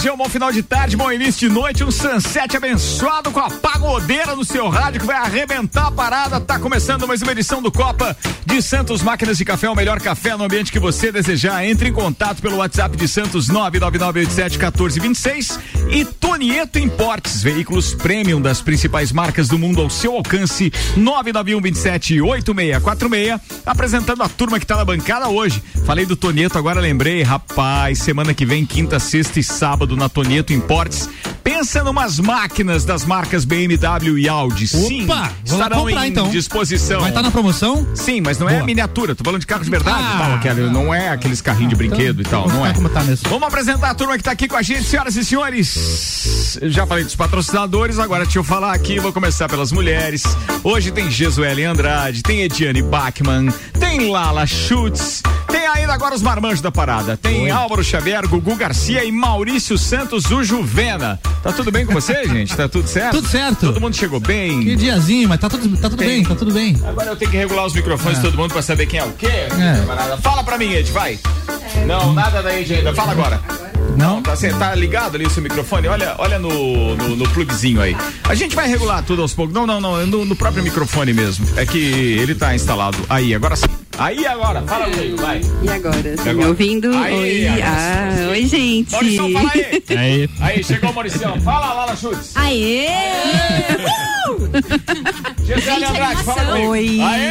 Região, bom final de tarde, bom início de noite, um sunset abençoado com a pagodeira no seu rádio que vai arrebentar a parada. Tá começando mais uma edição do Copa de Santos Máquinas de Café, o melhor café no ambiente que você desejar. Entre em contato pelo WhatsApp de Santos 999871426 e Tonieto Importes, veículos premium das principais marcas do mundo ao seu alcance. 991278646, apresentando a turma que tá na bancada hoje. Falei do Tonieto, agora lembrei, rapaz, semana que vem, quinta, sexta e sábado na Tonieto Importes. Pensa numas máquinas das marcas BMW e Audi. Sim, Opa, lá estarão comprar, em então. disposição. Vai estar na promoção? Sim, mas não é Boa. miniatura, tô falando de carro de verdade Ah. tal, aquele, não é aqueles carrinhos de brinquedo e tal, não é. como tá mesmo. Vamos apresentar a turma que tá aqui com a gente, senhoras e senhores. Já falei dos patrocinadores, agora deixa eu falar aqui, vou começar pelas mulheres. Hoje tem Jesuele Andrade, tem Ediane Bachmann, tem Lala Schutz, tem ainda agora os marmanjos da parada. Tem Álvaro Xavier, Gugu Garcia e Maurício Santos, o Juvena. Tá tudo bem com você, gente? Tá tudo certo? Tudo certo. Todo mundo chegou bem? Que diazinho, mas tá tudo, tá tudo Tem. bem, tá tudo bem. Agora eu tenho que regular os microfones de todo mundo pra saber quem é o quê. camarada. Fala pra mim, Ed, vai. Não, nada da Ed ainda. Fala agora. Não? Tá, cê tá ligado ali o seu microfone? Olha, olha no, no, no plugzinho aí. A gente vai regular tudo aos poucos. Não, não, não. é No, no próprio microfone mesmo. É que ele tá instalado. Aí, agora sim. Aí agora. Fala comigo, vai. E agora? Tá me ouvindo? Aí, oi. agora Ah, oi, gente. Mauricião, fala aí. Aí. Aí, chegou o Mauricião. Fala, Lala Schutz. Aê! Gisele Andrade, fala comigo. Oi. Aê!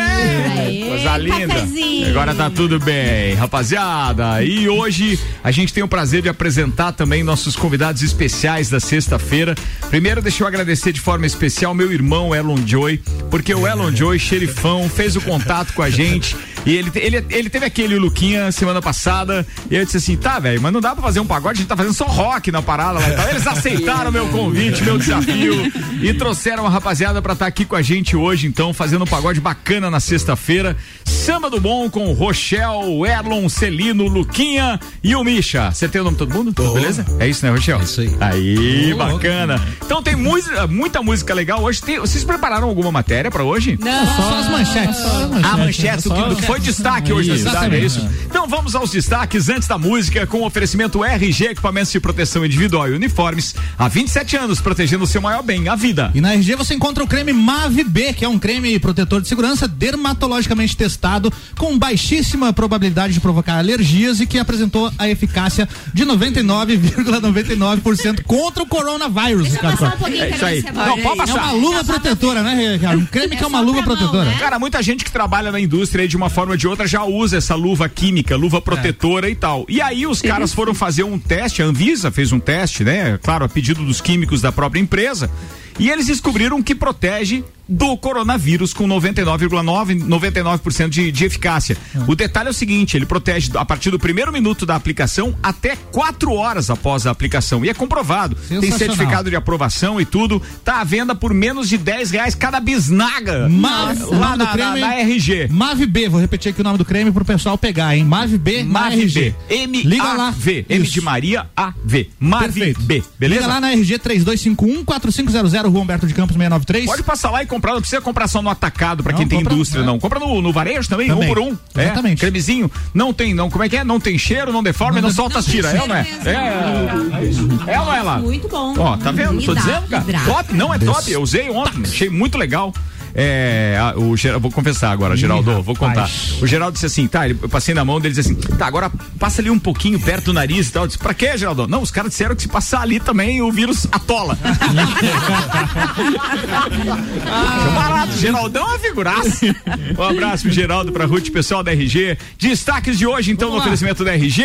Aê, Coisa linda. cafezinho. Agora tá tudo bem, rapaziada. E hoje a gente tem o prazer de apresentar também nossos convidados especiais da sexta-feira. Primeiro, deixa eu agradecer de forma especial meu irmão Elon Joy, porque o Elon Joy, xerifão, fez o contato com a gente. E ele, ele, ele teve aquele Luquinha semana passada. E eu disse assim: tá, velho, mas não dá pra fazer um pagode, a gente tá fazendo só rock na parada lá e tal. Eles aceitaram meu convite, meu desafio e trouxeram a rapaziada pra estar aqui com a gente hoje, então, fazendo um pagode bacana na sexta-feira. Samba do Bom com Rochel, Erlon, Celino, Luquinha e o Misha. Acertei o nome de todo mundo? Beleza? É isso, né, Rochel? É isso aí. Aí, bacana. Então tem música, muita música legal hoje. Tem- vocês prepararam alguma matéria pra hoje? Só as manchetes. A manchete, o que foi destaque hoje na Isso, cidade, é isso? Então vamos aos destaques antes da música, com oferecimento RG Equipamentos de Proteção Individual e Uniformes. Há 27 anos, protegendo o seu maior bem, a vida. E na RG você encontra o creme Mav B, que é um creme protetor de segurança dermatologicamente testado, com baixíssima probabilidade de provocar alergias e que apresentou a eficácia de 99,99% contra o coronavírus, Ricardo. Passar um pouquinho, É isso aí. Não, pode É passar. uma luva protetora, né, Ricardo? Um creme que é uma luva protetora. né? Cara, muita gente que trabalha na indústria aí de uma forma ou de outra já usa essa luva química, luva protetora e tal. E aí os caras foram fazer um teste, a Anvisa fez um teste, né? Claro, a pedido dos químicos da própria empresa. E eles descobriram que protege do coronavírus com 99,9 99% de, de eficácia. O detalhe é o seguinte, ele protege a partir do primeiro minuto da aplicação até quatro horas após a aplicação. E é comprovado. Tem certificado de aprovação e tudo. Tá à venda por menos de 10 reais cada bisnaga. Mav, o lá na, creme na, na RG. Mav B, vou repetir aqui o nome do creme pro pessoal pegar, hein? Mav B, Mav RG. B. M Liga A lá. V. M Isso. de Maria A V. Mav Perfeito. B. Beleza? Liga lá na RG 3251 4500 Rua Humberto de Campos 693. Pode passar lá e comprar, não precisa comprar só no atacado pra Não, quem tem compra- indústria, é. não. Compra no, no varejo também, Também. um por um. É, Exatamente. cremezinho. Não tem, não. Como é que é? Não tem cheiro, não deforma e não solta as tiras. É ou não é? É, é, é ou não é lá? Muito bom. Ó, tá vendo? Tô dizendo, cara. hidrata. Top, não é top. Eu usei ontem, achei muito legal. É, a- o Geraldo, vou confessar agora, Geraldo, vou contar. rapaz. O Geraldo disse assim, tá, ele- eu passei na mão dele disse assim, tá, agora passa ali um pouquinho perto do nariz e tal. Eu disse, pra quê, Geraldo? Não, os caras disseram que se passar ali também o vírus atola. Barato, Geraldão é uma figuraça. Um abraço pro Geraldo, pra Ruth, pessoal da RG. Destaques de hoje, então, Vamos no lá. oferecimento da RG.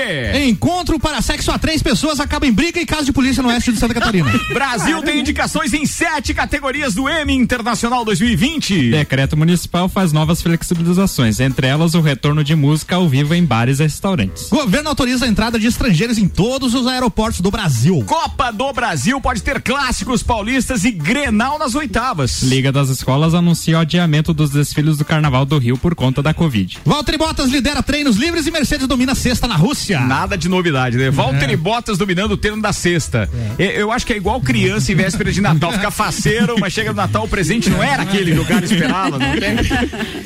Encontro para sexo a três pessoas acaba em briga em caso de polícia no oeste de Santa Catarina. Brasil tem indicações em sete categorias do M Internacional 2020. Ouvinte. Decreto municipal faz novas flexibilizações, entre elas o retorno de música ao vivo em bares e restaurantes. Governo autoriza a entrada de estrangeiros em todos os aeroportos do Brasil. Copa do Brasil pode ter clássicos paulistas e Grenal nas oitavas. Liga das Escolas anuncia o adiamento dos desfiles do Carnaval do Rio por conta da Covid. Valtteri Bottas lidera treinos livres e Mercedes domina a sexta na Rússia. Nada de novidade, né? Valtteri Bottas dominando o treino da sexta. Eu, eu acho que é igual criança em véspera de Natal, fica faceiro, mas chega no Natal o presente não era aquele que o cara esperava, não tem?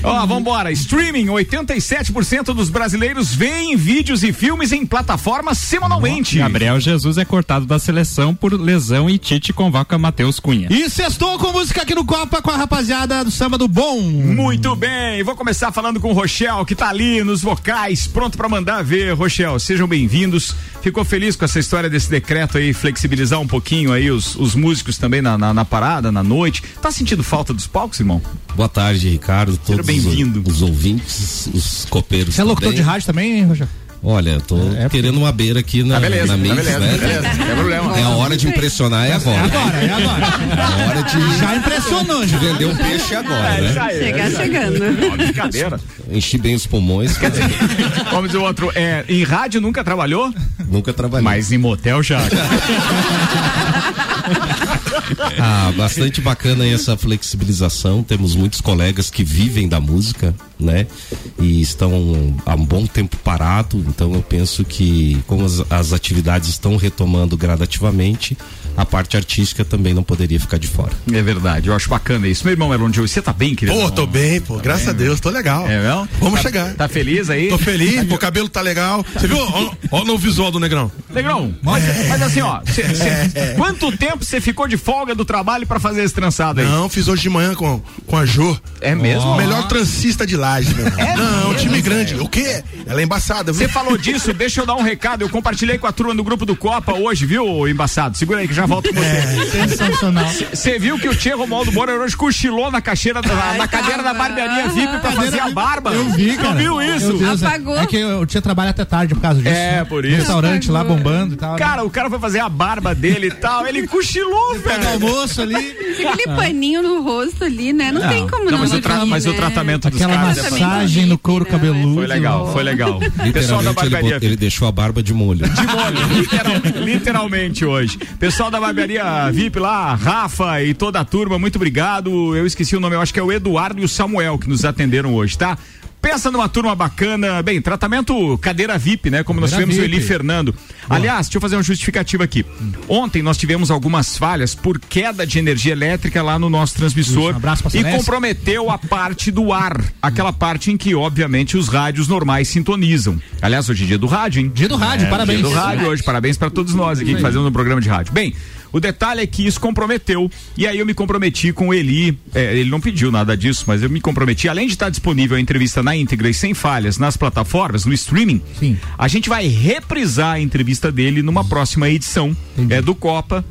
Ó, vambora. Streaming, 87% dos brasileiros veem vídeos e filmes em plataformas semanalmente. Gabriel Jesus é cortado da seleção por lesão e Tite convoca Matheus Cunha. E sextou com música aqui no Copa com a rapaziada do Samba do Bom. Muito bem, vou começar falando com o Rochel, que tá ali nos vocais, pronto para mandar ver. Rochel, sejam bem-vindos. Ficou feliz com essa história desse decreto aí, flexibilizar um pouquinho aí os, os músicos também na, na, na parada, na noite. Tá sentindo falta dos palcos, irmão? Boa tarde, Ricardo. Todos bem-vindo. Os, os ouvintes, os copeiros. Você é locutor também. de rádio também, hein, Rogério? Olha, eu tô É, querendo uma beira aqui na, Tá beleza, na tá mix, beleza, né? beleza, tem problema. É a hora de impressionar, é É agora. agora, é agora. É a hora de Já impressionou, já. vender um peixe agora, É, né? isso aí. Chegar chegando. Ó, brincadeira. Enchi bem os pulmões, Vamos dizer outro. É, em rádio nunca trabalhou? nunca trabalhei. Mas em motel já. Ah, bastante bacana essa flexibilização. Temos muitos colegas que vivem da música, né? E estão há um bom tempo parado. Então eu penso que, como as, as atividades estão retomando gradativamente, a parte artística também não poderia ficar de fora. É verdade, eu acho bacana isso. Meu irmão Elon Joe, você tá bem, querido? Pô, tô bem, pô. Graças a Deus, tô legal. É mesmo? Vamos Tá- chegar. Tá feliz aí? Tô feliz, pô, o cabelo tá legal. Você viu? Ó no visual do Negrão. Negrão, mas, mas assim, ó, cê- cê- quanto tempo você ficou de folga do trabalho pra fazer esse trançado aí? Não, fiz hoje de manhã com, com a Jô. É mesmo? O melhor transista de laje, meu irmão. É Não, mesmo, time grande. O quê? Ela é embaçada, Você viu? falou disso, deixa eu dar um recado. Eu compartilhei com a turma do grupo do Copa hoje, viu, embaçado? Segura aí que já volto com você. Sensacional. Você viu que o Tchê Romualdo Moura hoje cochilou na, caixeira, na, na cadeira da barbearia VIP pra fazer a barba? Eu vi, cara. Tu viu isso? Deus, é- Apagou. É que eu tinha trabalho até tarde por causa disso. É, por isso. Restaurante lá Apagou. bombando e tal. né? Cara, o cara foi fazer a barba dele e tal, ele cochilou, no velho. almoço ali. Aquele paninho no rosto ali, né? Não, tem como não. Não, mas, o, tra- mas o né? tratamento dos Aquela caras é massagem no couro Não, cabeludo. Foi legal, foi legal. Pessoal da barbearia ele deixou a barba de molho. de molho, literal- literalmente hoje. Pessoal da barbearia VIP lá, Rafa e toda a turma, muito obrigado. Eu esqueci o nome, eu acho que é o Eduardo e o Samuel que nos atenderam hoje, tá? Pensa numa turma bacana, bem, tratamento cadeira VIP, né? Como nós Cadeira tivemos o Eli VIP. Fernando. Aliás, deixa eu fazer uma justificativa aqui. Ontem nós tivemos algumas falhas por queda de energia elétrica lá no nosso transmissor Isso, um abraço pra e comprometeu a parte do ar, aquela parte em que, obviamente, os rádios normais sintonizam. Aliás, hoje é dia do rádio, hein? Dia do rádio, parabéns. Dia do rádio hoje, parabéns para todos nós aqui que fazemos um programa de rádio. Bem, o detalhe é que isso comprometeu. E aí eu me comprometi com o Eli, é, ele não pediu nada disso, mas eu me comprometi, além de estar disponível a entrevista na íntegra e sem falhas nas plataformas, no streaming, Sim. a gente vai reprisar a entrevista dele numa próxima edição. É, do Copa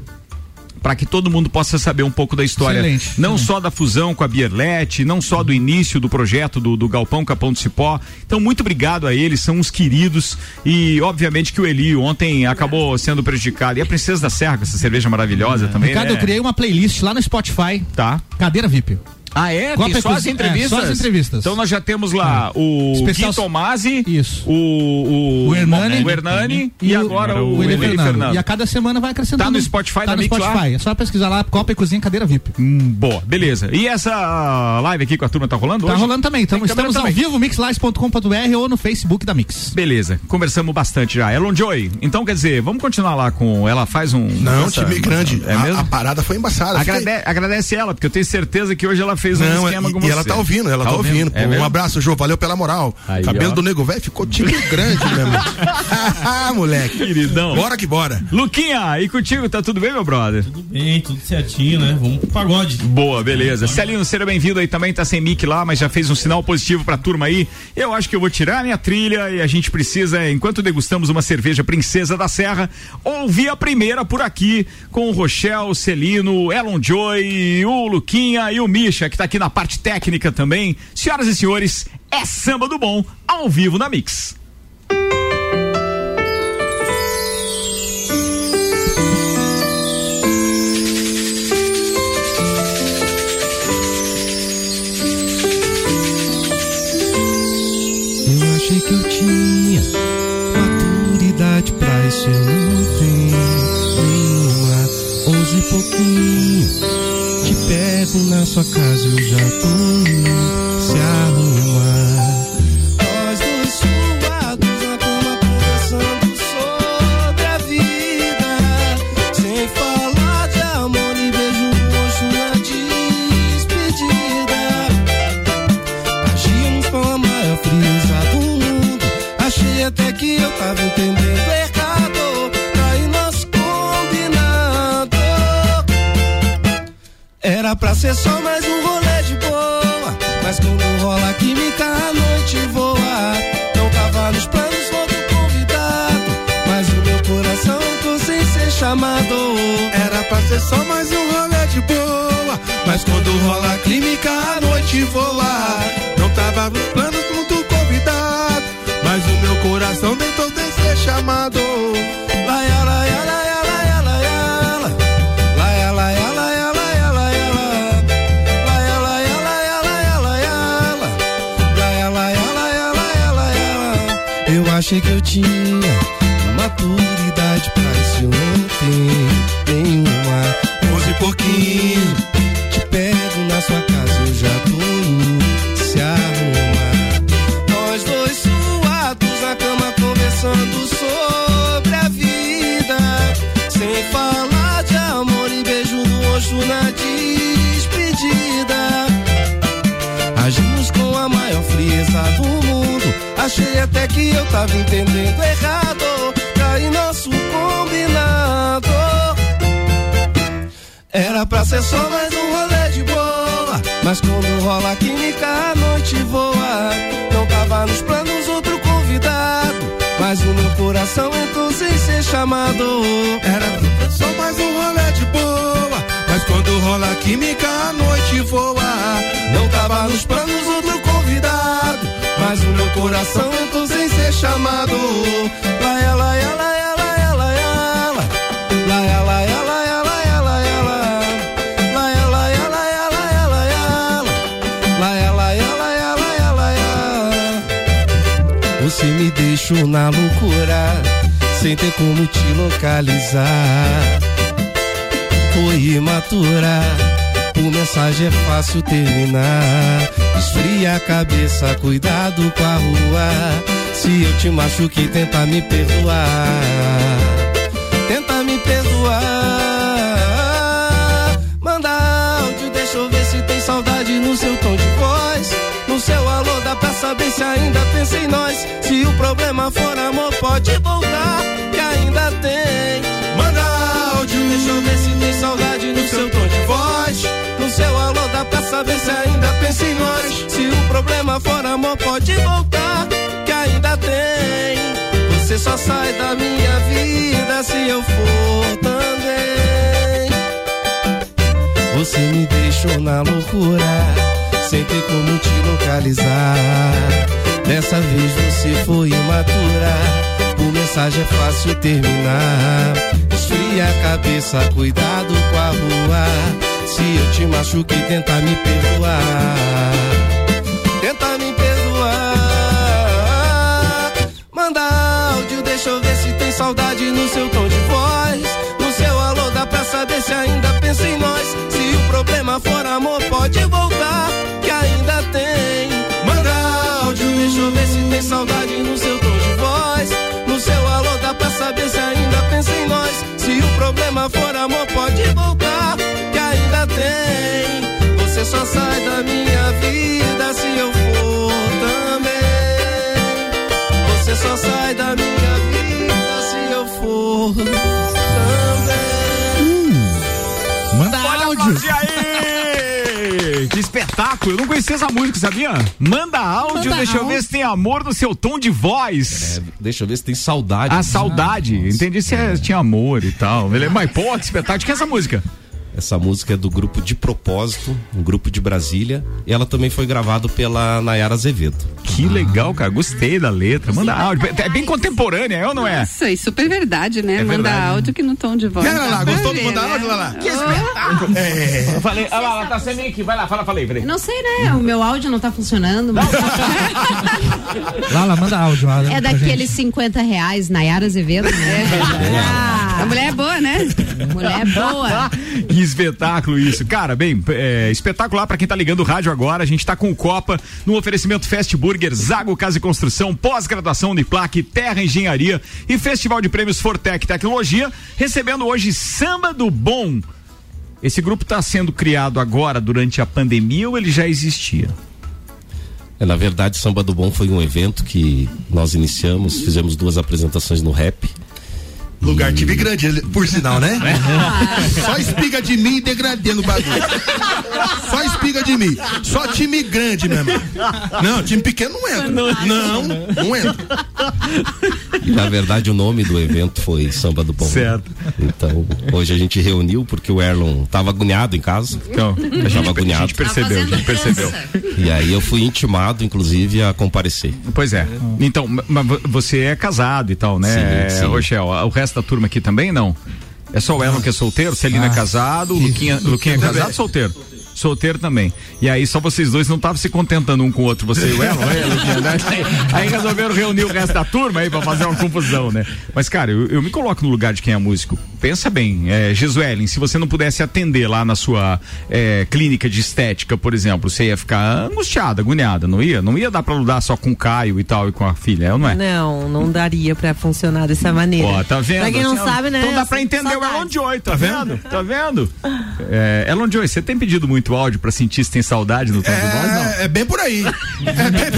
para que todo mundo possa saber um pouco da história, Excelente, não excelente. só da fusão com a Bierlete, não só do início do projeto do, do Galpão Capão do Cipó. Então, muito obrigado a eles, são uns queridos e, obviamente, que o Eli ontem acabou sendo prejudicado. E a Princesa da Serra, com essa cerveja maravilhosa também. Ricardo, né? eu criei uma playlist lá no Spotify. Tá. Cadeira VIP. Ah, é? Copa Tem só as entrevistas? é, só as entrevistas. Então nós já temos lá o Especial- Gui Tomasi, Isso. o, o, O Hernani. o Hernani e, o- agora o, o Eli Eli Fernando. E a cada semana vai acrescentando. Tá no Spotify tá da no Mix lá? Spotify. É só pesquisar lá Copa e Cozinha Cadeira VIP. Hum, boa, beleza. E essa live aqui com a turma tá rolando Tá hoje? rolando também. Então, câmera estamos ao também. vivo, mixlives.com.br ou no Facebook da Mix. Beleza, conversamos bastante já. Elon Joy, então quer dizer, vamos continuar lá com. Ela faz um. Não, essa- time grande. É a, mesmo? a parada foi embaçada. Fiquei- Agrade- Agradece ela, porque eu tenho certeza que hoje ela fez um Não, esquema e, com e você. ela tá ouvindo, ela tá, ouvindo. É Pô, mesmo? um abraço, Jô. Valeu pela moral. Aí, Cabelo ó. do nego velho ficou time grande, meu irmão. Ah, moleque. Queridão. Bora que bora. Luquinha, e contigo, tá tudo bem, meu brother? Bem, tudo certinho, né? Vamos pro pagode. Boa, beleza. Celinho, seja bem-vindo aí também, tá sem mic lá, mas já fez um sinal positivo pra turma aí. Eu acho que eu vou tirar a minha trilha e a gente precisa, enquanto degustamos uma cerveja Princesa da Serra, ouvir a primeira por aqui com o Rochel, Celino, Elon Joy, o Luquinha e o Misha, que que tá aqui na parte técnica também. Senhoras e senhores, é samba do bom, ao vivo na Mix. Eu achei que eu tinha na sua casa, eu já tô ser só mais um rolê de boa. Mas quando rola química, a noite voa. Não tava nos planos outro convidado. Mas o meu coração tô sem ser chamado. Era pra ser só mais um rolê de boa. Mas quando rola química, a noite voa. Não tava nos planos achei que eu tinha Pra ser só mais um rolê de boa. Mas quando rola química, a noite voa. Não tava nos planos outro convidado. Mas o meu coração entrou sem ser chamado. Era só mais um rolê de boa. Mas quando rola química, a noite voa. Não tava nos planos outro convidado. Mas o meu coração entrou sem ser chamado. Laia, laia, laia, laia, deixou na loucura, sem ter como te localizar. Foi imatura, por mensagem é fácil terminar. Esfria a cabeça, cuidado com a rua. Se eu te machuquei, tenta me perdoar. Tenta me perdoar. Manda áudio, deixa eu ver se tem saudade no seu tom de voz. No seu alô dá pra saber se ainda pensa em nós. Problema for amor, pode voltar, que ainda tem. Manda áudio, deixa eu ver se tem saudade no seu tom de voz. No seu alô dá pra saber se ainda pensa em nós. Se o problema for amor, pode voltar, que ainda tem. Você só sai da minha vida se eu for também. Você me deixou na loucura, sem ter como te localizar. Dessa vez você foi imatura, por mensagem é fácil terminar. Esfria a cabeça, cuidado com a rua. Se eu te machuquei, tenta me perdoar. Tenta me perdoar. Manda áudio, deixa eu ver se tem saudade no seu tom de voz. No seu alô dá pra saber se ainda pensa em nós. Se o problema for amor, pode voltar, que ainda tem. Manda áudio, deixa eu ver se tem saudade no seu tom de voz. No seu alô dá pra saber se ainda pensa em nós. Se o problema for amor, pode voltar, que ainda tem. Você só sai da minha vida se eu for também. Você só sai da minha vida se eu for também. Manda Olha áudio. E Que espetáculo! Eu não conhecia essa música, sabia? Manda áudio, Manda deixa eu ver áudio. se tem amor no seu tom de voz. Deixa eu ver se tem saudade. A saudade. Entendi se é- tinha amor e tal. Ele- Mas, pô, que espetáculo. De que é essa música? Essa música é do grupo De Propósito, um grupo de Brasília. E ela também foi gravada pela Nayara Azevedo. Que legal, cara. Gostei da letra. Manda áudio. É bem contemporânea, é ou não é? Isso aí, super verdade, né? É Manda verdade. áudio que no tom de voz. Lala, dá pra gostou do ver, mandar né? áudio, Lala? Que Eu falei, olha lá, ela tá sendo aqui. Vai lá, fala, falei, falei. Não sei, né? O meu áudio não tá funcionando. Mas Lala, manda áudio. Lala, é daqueles 50 reais, Nayara Azevedo, né? A mulher é boa, né? Ah, mulher boa. Que espetáculo isso. Cara, bem, é, espetacular pra quem tá ligando o rádio agora. A gente tá com o Copa no oferecimento Fast Burger, Zago Casa e Construção, pós-graduação Uniplac, Terra Engenharia e Festival de Prêmios Fortec Tecnologia, recebendo hoje Samba do Bom. Esse grupo está sendo criado agora durante a pandemia ou ele já existia? É, na verdade, Samba do Bom foi um evento que nós iniciamos, fizemos duas apresentações no rap. Lugar time grande, por sinal, né? Só espiga de mim e degradê no bagulho. Só espiga de mim. Só time grande mesmo. Não, time pequeno não entra. Não, não entra. E, na verdade, o nome do evento foi Samba do Bom. Certo. Então, hoje a gente reuniu porque o Erlon estava agoniado em casa. Então, a gente, Tava a agoniado. gente percebeu, a gente percebeu. E aí eu fui intimado, inclusive, a comparecer. Pois é. Então, mas vo- você é casado e tal, né, Sim, sim. Rochelle? O resto da turma aqui também não? É só o Elon que é solteiro, Celina é casado, o Luquinha, Luquinha é casado, solteiro. Solteiro também. E aí só vocês dois não estavam se contentando um com o outro, você e o Elon, né, né? Aí resolveram reunir o resto da turma aí pra fazer uma confusão, né? Mas, cara, eu, eu me coloco no lugar de quem é músico. Pensa bem, é, se você não pudesse atender lá na sua é, clínica de estética, por exemplo, você ia ficar angustiada, agoniada, não ia? Não ia dar pra lidar só com o Caio e tal e com a filha, não é? Não, não daria pra funcionar dessa maneira. Ó, tá vendo? Pra quem não Assim, sabe, né? Então dá pra sinto entender o saudade. Elon Joy, tá vendo? Tá vendo? É, Elon Joy, você tem pedido muito áudio pra sentir se tem saudade no tom de voz, não? É, é bem por aí. É bem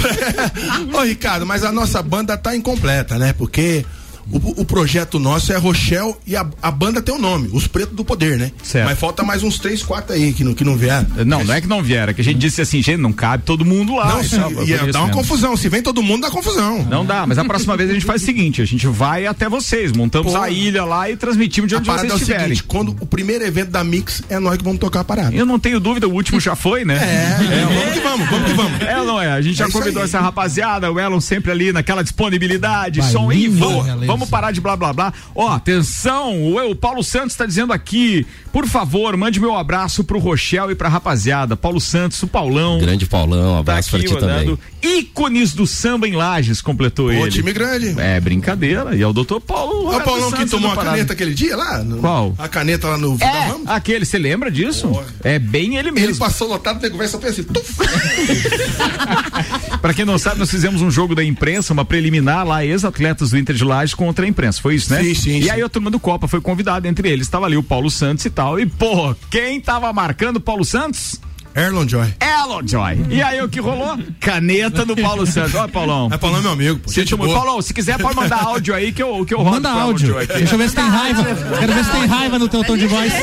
por... Ô, Ricardo, mas a nossa banda tá incompleta, né? Porque o, o projeto nosso é Rochelle e a, a banda tem o nome, Os Pretos do Poder, né? Certo. Mas falta mais uns três, quatro aí que não, que não vieram. Não, não é que não viera, que a gente disse assim, gente, não cabe todo mundo lá. Não, e se, por ia dar uma mesmo. confusão. Se vem todo mundo, dá confusão. Não dá, mas a próxima vez a gente faz o seguinte: a gente vai até vocês, montamos Pô. a ilha lá e transmitimos de A onde parada vocês é o estiverem. seguinte, quando o primeiro evento da Mix é nós que vamos tocar a parada. Eu não tenho dúvida, o último já foi, né? É, vamos que vamos, vamos que vamos. É, não é? A gente já É convidou aí. essa rapaziada, o Elon sempre ali naquela disponibilidade, Vai, som e lindo, vamos. Vamos parar de blá blá blá. Ó, atenção, o, Paulo Santos tá dizendo aqui, por favor, mande meu abraço pro Rochelle e pra rapaziada. Paulo Santos, o Paulão. Grande Paulão, um Tá abraço aqui pra ti também. ícones do samba em Lages, completou Ô, ele. time grande. É brincadeira. E é o doutor Paulo. Olha o Paulão que Santos tomou do a caneta aquele dia lá? no- Qual? A caneta lá no Vida É, Ramos. aquele, você lembra disso? É bem ele Ele mesmo. passou lotado, nego velho só fez assim. Pra quem não sabe, nós fizemos um jogo da imprensa, uma preliminar lá, ex-atletas do Inter de Lages contra a imprensa. Foi isso, né? Sim, sim, E sim. aí a turma do Copa foi convidada, entre eles estava ali o Paulo Santos e tal. E, pô, quem tava marcando o Paulo Santos? Erlon Joy. Elon Joy. E aí o que rolou? Caneta do Paulo Santos. Olha, Paulão. É Paulão é meu amigo. Pô. Gente, Gente boa. Paulão, se quiser pode mandar áudio aí que eu, que eu rodo Manda áudio. Aqui. Deixa eu ver se tem raiva. Quero ver se tem raiva no teu tom de voz.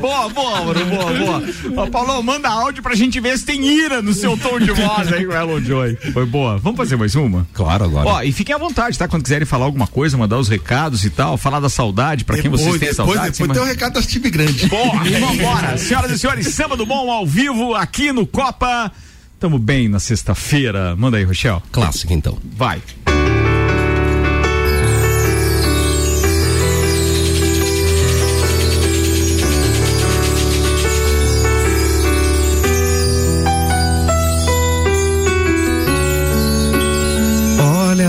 Boa, boa, mano, boa, boa. Ó, Paulão, manda áudio pra gente ver se tem ira no seu tom de voz aí com o Elon Joy. Foi boa. Vamos fazer mais uma? Claro, agora. Ó, e fiquem à vontade, tá? Quando quiserem falar alguma coisa, mandar os recados e tal, falar da saudade, pra quem Depois, vocês têm depois, saudade. depois tem o recado das time grande. Porra, vambora. Senhoras e senhores, sábado bom ao vivo aqui no Copa. Tamo bem na sexta-feira. Manda aí, Rochelle. Clássico, então. Vai.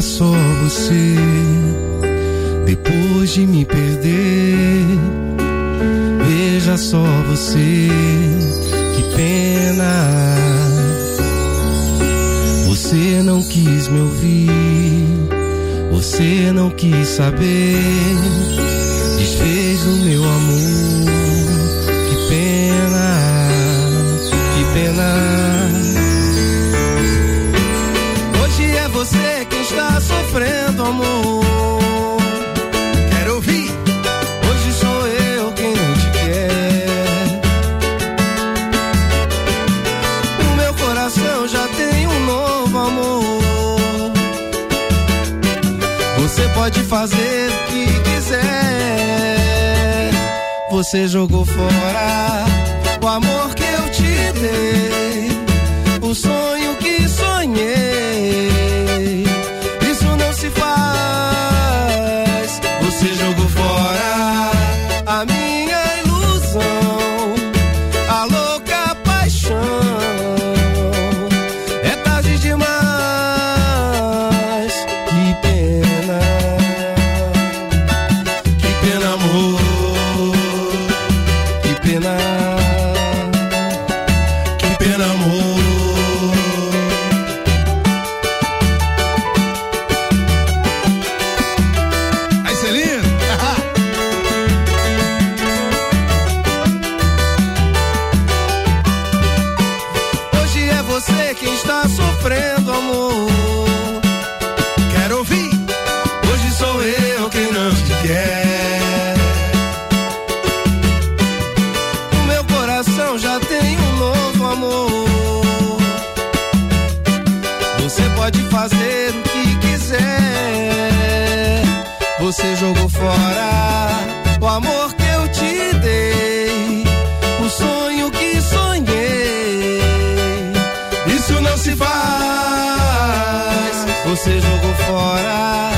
Só você, depois de me perder. Veja só você, que pena. Você não quis me ouvir, você não quis saber. Amor. Quero ouvir. Hoje sou eu quem não te quer. O meu coração já tem um novo amor. Você pode fazer o que quiser. Você jogou fora o amor que eu te dei, fazer o que quiser. Você jogou fora o amor que eu te dei, o sonho que sonhei. Isso não se faz. Você jogou fora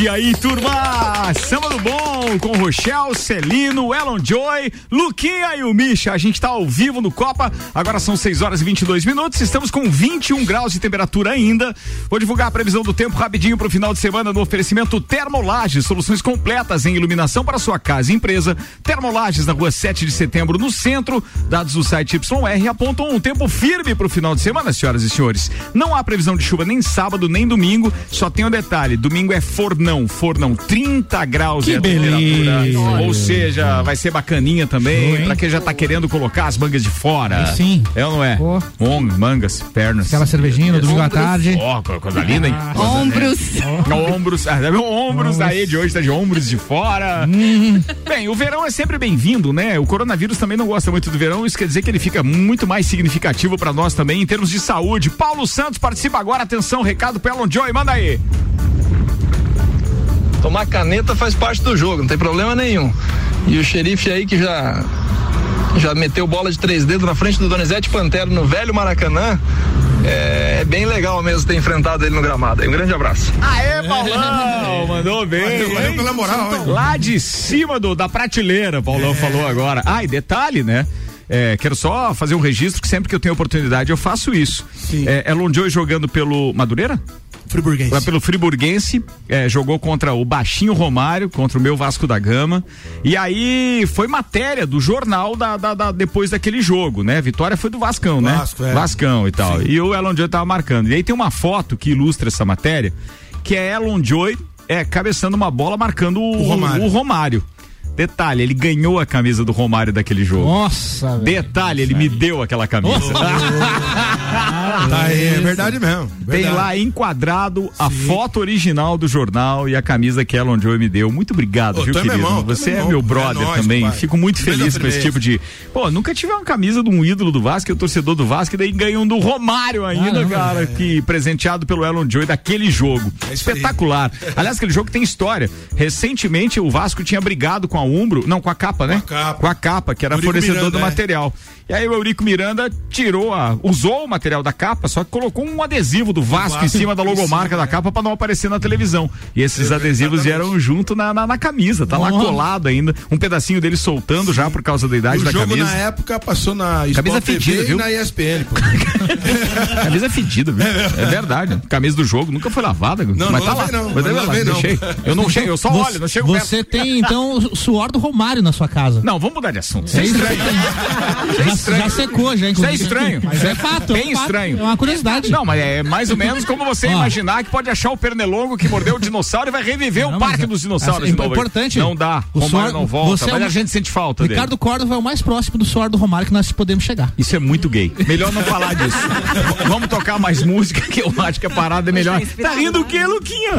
Aplaudir aí, turma! Samba do Bom com Rochelle, Celino, Elon Joy, Luquinha e o Misha. A gente tá ao vivo no Copa. Agora são 6 horas e 22 minutos. Estamos com 21 graus de temperatura ainda. Vou divulgar a previsão do tempo rapidinho pro final de semana no oferecimento Termolages. Soluções completas em iluminação para sua casa e empresa. Termolages na rua 7 de setembro, no centro. Dados do site YR apontam um tempo firme pro final de semana, senhoras e senhores. Não há previsão de chuva nem sábado, nem domingo. Só tem um detalhe: domingo é fornão. Fornão, 30 graus Que é a temperatura. Ou seja, vai ser bacaninha também. pra quem já tá querendo colocar as mangas de fora. Sim. É ou não é? On, mangas, pernas. Aquela cervejinha no domingo à tarde. Ó, co- coisa linda, hein? Ah, Coisa, Ombros. né? Ombros. Ah, ombros aí de hoje tá de ombros de fora. Hum. Bem, o verão é sempre bem-vindo, né? O coronavírus também não gosta muito do verão, isso quer dizer que ele fica muito mais significativo pra nós também em termos de saúde. Paulo Santos participa agora, atenção, recado pro Elon Joy, manda aí. Tomar caneta faz parte do jogo, não tem problema nenhum. E o xerife aí que já já meteu bola de três dedos na frente do Donizete Pantero no velho Maracanã, é, é bem legal mesmo ter enfrentado ele no gramado. Um grande abraço. Aê, Paulão! Mandou bem. Valeu, pela moral, hein? Lá de cima do, da prateleira, Paulão falou agora. Ah, e detalhe, né? É, quero só fazer um registro que sempre que eu tenho oportunidade eu faço isso. Sim. É, Elon Joy jogando pelo Madureira? Friburguense. Vai pelo Friburguense, é, jogou contra o Baixinho Romário, contra o meu Vasco da Gama. E aí foi matéria do jornal da, da- da- depois daquele jogo, né? Vitória foi do Vascão, né? Vasco, é. Vascão e tal. E o Elon Joy tava marcando. E aí tem uma foto que ilustra essa matéria, que é Elon Joy é, cabeçando uma bola marcando o, O Romário. o Romário. Detalhe, ele ganhou a camisa do Romário daquele jogo. Nossa, velho. Detalhe, ele me deu aquela camisa. Tá aí, é verdade mesmo. Tem verdade. lá enquadrado a foto original do jornal e a camisa que Elon Joy me deu. Muito obrigado, Ô, viu, é querido? irmão, é Você é irmão. meu É brother nóis, também. Fico muito feliz com esse tipo de. Pô, nunca tive uma camisa de um ídolo do Vasco, eu torcedor do Vasco, e daí ganham do Romário ainda, Caramba, cara, que presenteado pelo Elon Joy daquele jogo. É. Espetacular. Aliás, aquele jogo tem história. Recentemente o Vasco tinha brigado com a Umbro, não, com a capa, né? Com a capa. Com a capa, que era Eurico fornecedor Miranda, do é. material. E aí o Eurico Miranda tirou a. usou o material da capa, só que colocou um adesivo do Vasco, em cima da logomarca da é. capa pra não aparecer na televisão. E esses É, adesivos vieram junto na, na, na camisa, tá lá colado ainda. Um pedacinho dele soltando já por causa da idade o da jogo camisa. na época passou na Camisa TV fedida, e viu? na ESPN, pô. Camisa é fedida, viu? É verdade. Camisa do jogo nunca foi lavada. Não, mas não tá lá. lavei não, Mas não deve lá, lavei não. deixei. Eu não chego, eu só Você- olho, não chego perto. Você tem, então, o suor do Romário na sua casa. Não, vamos mudar de assunto. Isso é É estranho. Isso é Já, estranho. já secou, já, Isso é inclusive. estranho. Mas é fato. Bem é estranho. É uma curiosidade. Não, mas é mais ou menos como você Ó. imaginar que pode achar o pernilongo que mordeu o dinossauro e vai reviver Não, o parque é- dos dinossauros. é novo. importante. Não dá. O Romário suor- não volta, você é mas o- a gente sente falta Ricardo dele. Córdova é o mais próximo do suor do Romário que nós podemos chegar. Isso é muito gay. Melhor não falar disso. Vamos tocar mais música, que eu acho que a parada é melhor. Tá rindo o quê, Luquinha?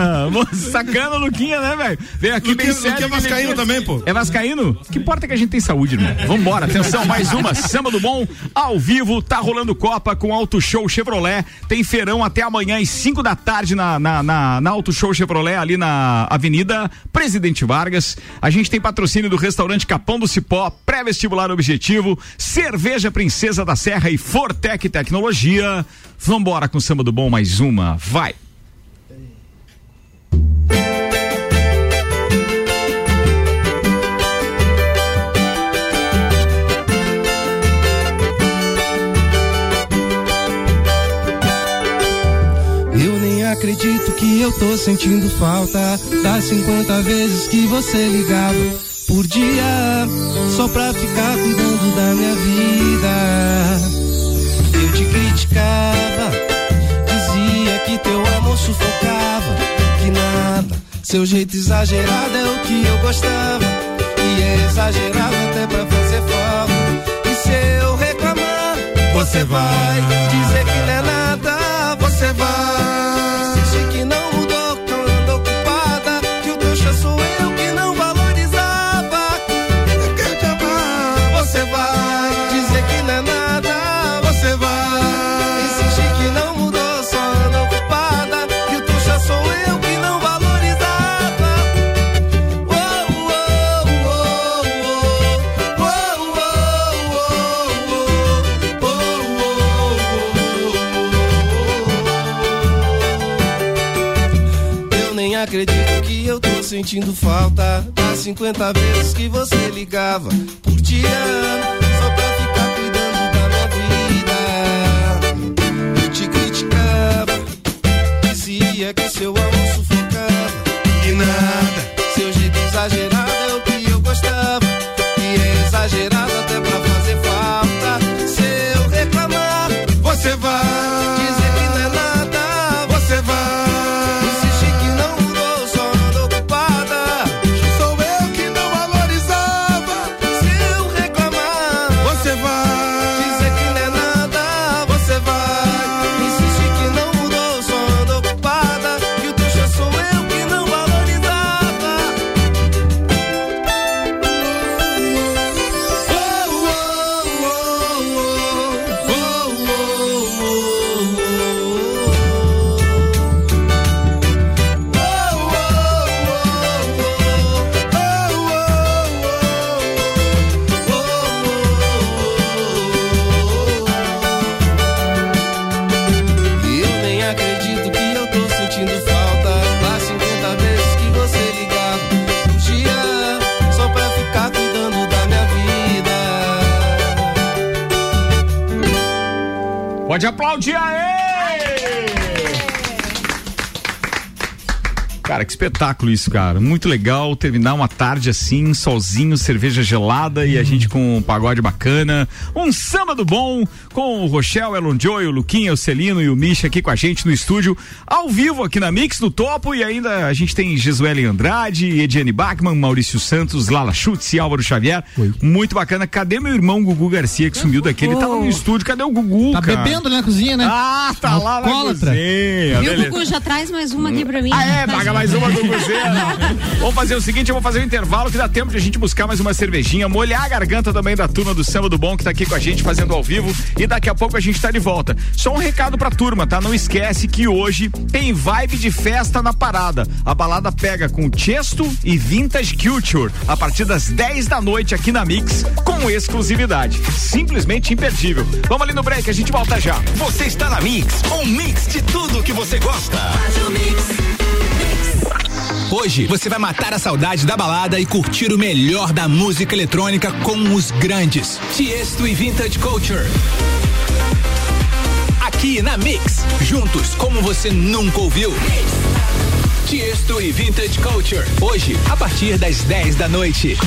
Sacana, Luquinha, né, velho? Veio aqui bem Luquinha- sério. Luquinha é vascaíno também, pô. É vascaíno? Que importa é que a gente tem saúde, irmão. Vambora, atenção, mais uma Samba do Bom, ao vivo, tá rolando Copa com Auto Show Chevrolet, tem feirão até amanhã às 5 da tarde na, na, na, na Auto Show Chevrolet, ali na Avenida Presidente Vargas. A gente tem patrocínio do restaurante Capão do Cipó, pré-vestibular objetivo, Cerveja Princesa da Serra e Fortec Tecnologia. Vambora com Samba do Bom, mais uma, vai! acredito que eu tô sentindo falta das 50 vezes que você ligava por dia, só pra ficar cuidando da minha vida. Eu te criticava, dizia que teu amor sufocava, que nada, seu jeito exagerado é o que eu gostava, e é exagerado até pra fazer falta. E se eu reclamar, você vai dizer sentindo falta das 50 vezes que você ligava por dia só pra ficar cuidando da minha vida. Eu te criticava, dizia que seu amor sufocava e nada. Seu jeito exagerado é o que eu gostava e é exagerado até pra fazer Pode aplaudir aí! Cara, que espetáculo isso, cara. Muito legal terminar uma tarde assim, solzinho, cerveja gelada e a gente com um pagode bacana. Um samba do bom com o Rochelle, Elon Joy, o Luquinha, o Celino e o Misha aqui com a gente no estúdio, ao vivo aqui na Mix, no topo. E ainda a gente tem Gisuele Andrade, Ediane Bachmann, Maurício Santos, Lala Schutz e Álvaro Xavier. Muito bacana. Cadê meu irmão Gugu Garcia que sumiu daqui? Ele tava no estúdio. Cadê o Gugu? Tá cara? bebendo na cozinha, né? Ah, tá lá na cozinha. E o. Gugu já traz mais uma aqui pra mim. Ah, é, paga mais uma do Vamos fazer o seguinte, eu vou fazer um intervalo que dá tempo de a gente buscar mais uma cervejinha, molhar a garganta também da turma do Samba do Bom que tá aqui com a gente fazendo ao vivo e daqui a pouco a gente tá de volta. Só um recado pra turma, tá? Não esquece que hoje tem vibe de festa na parada. A balada pega com Chesto e Vintage Culture a partir das 10 da noite aqui na Mix com exclusividade. Simplesmente imperdível. Vamos ali no break, a gente volta já. Você está na Mix, um mix de tudo que você gosta. Hoje você vai matar a saudade da balada e curtir o melhor da música eletrônica com os grandes. Tiesto e Vintage Culture. Aqui na Mix, juntos como você nunca ouviu. Tiesto e Vintage Culture. Hoje, a partir das 10 da noite.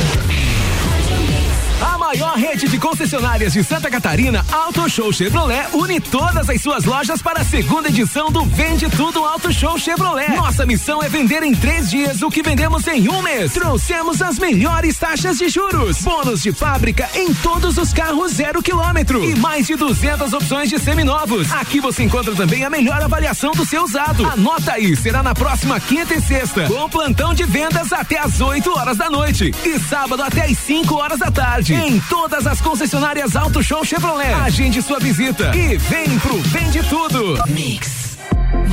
A maior rede de concessionárias de Santa Catarina, Auto Show Chevrolet, une todas as suas lojas para a segunda edição do Vende Tudo Auto Show Chevrolet. Nossa missão é vender em três dias o que vendemos em um mês. Trouxemos as melhores taxas de juros, bônus de fábrica em todos os carros zero quilômetro e mais de 200 opções de seminovos. Aqui você encontra também a melhor avaliação do seu usado. Anota aí, será na próxima quinta e sexta, com plantão de vendas até às 8 horas da noite e sábado até às 5 horas da tarde. Em todas as concessionárias Auto Show Chevrolet. Agende sua visita e vem pro Vende Tudo. Mix.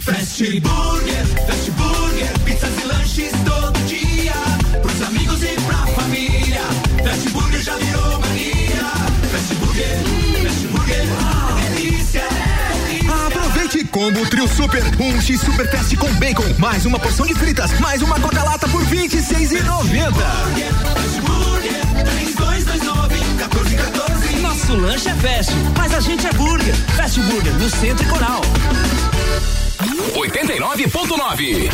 Fast Burger, Fast Burger, pizzas e lanches todo dia. Pros amigos e pra família. Fast Burger já virou mania. Fast Burger, Fast Burger, delícia, delícia. Aproveite combo trio super, um X super fast com bacon, mais uma porção de fritas, mais uma coca lata por vinte e seis e noventa. Fast Burger, 3229 1414. Nosso lanche é fast, mas a gente é burger. Fast Burger no Centro e Coral. 89.9.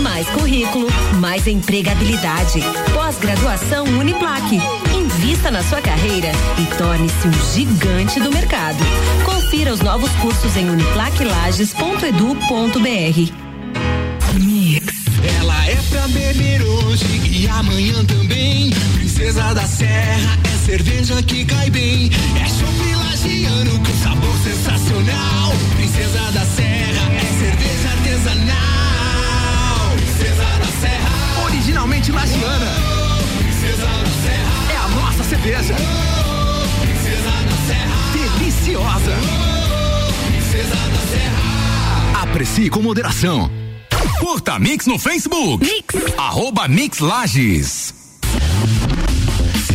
Mais currículo, mais empregabilidade. Pós-graduação Uniplaque. Invista na sua carreira e torne-se um gigante do mercado. Confira os novos cursos em uniplaquelages.edu.br. Ela é pra beber hoje e amanhã também. Princesa da Serra é cerveja que cai bem. É chopp lagiano com sabor sensacional. Princesa da Serra é cerveja artesanal. Princesa da Serra, originalmente lagiana. Princesa da Serra é a nossa cerveja. Princesa da Serra, deliciosa. Princesa da Serra. Aprecie com moderação. Curta Mix no Facebook. Mix. Arroba Mix Lages.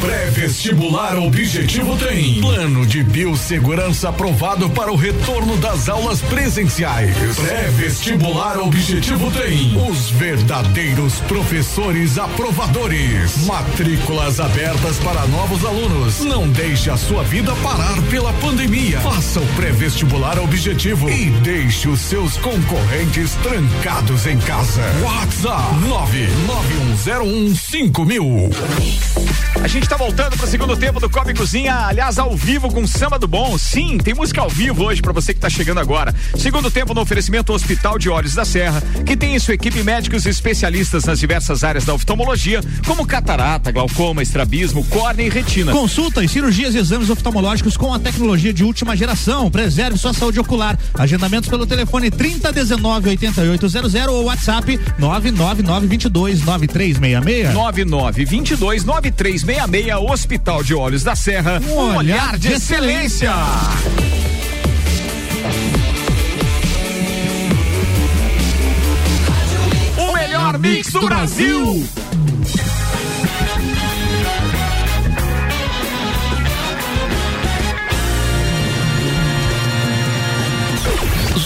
Pré-vestibular Objetivo tem plano de biossegurança aprovado para o retorno das aulas presenciais. Pré-vestibular Objetivo tem os verdadeiros professores aprovadores. Matrículas abertas para novos alunos. Não deixe a sua vida parar pela pandemia. Faça o pré-vestibular Objetivo e deixe os seus concorrentes trancados em casa. WhatsApp 991015000. A gente tá voltando pro segundo tempo do Cobre Cozinha, aliás, ao vivo com Samba do Bom. Sim, tem música ao vivo hoje para você que tá chegando agora. Segundo tempo no oferecimento Hospital de Olhos da Serra, que tem em sua equipe médicos especialistas nas diversas áreas da oftalmologia, como catarata, glaucoma, estrabismo, córnea e retina. Consultas, cirurgias e exames oftalmológicos com a tecnologia de última geração. Preserve sua saúde ocular. Agendamentos pelo telefone 3019 8800 ou WhatsApp 99922 9366. 9922 9366 Hospital de Olhos da Serra. Um, olhar, olhar de, de excelência. O melhor mix do Brasil.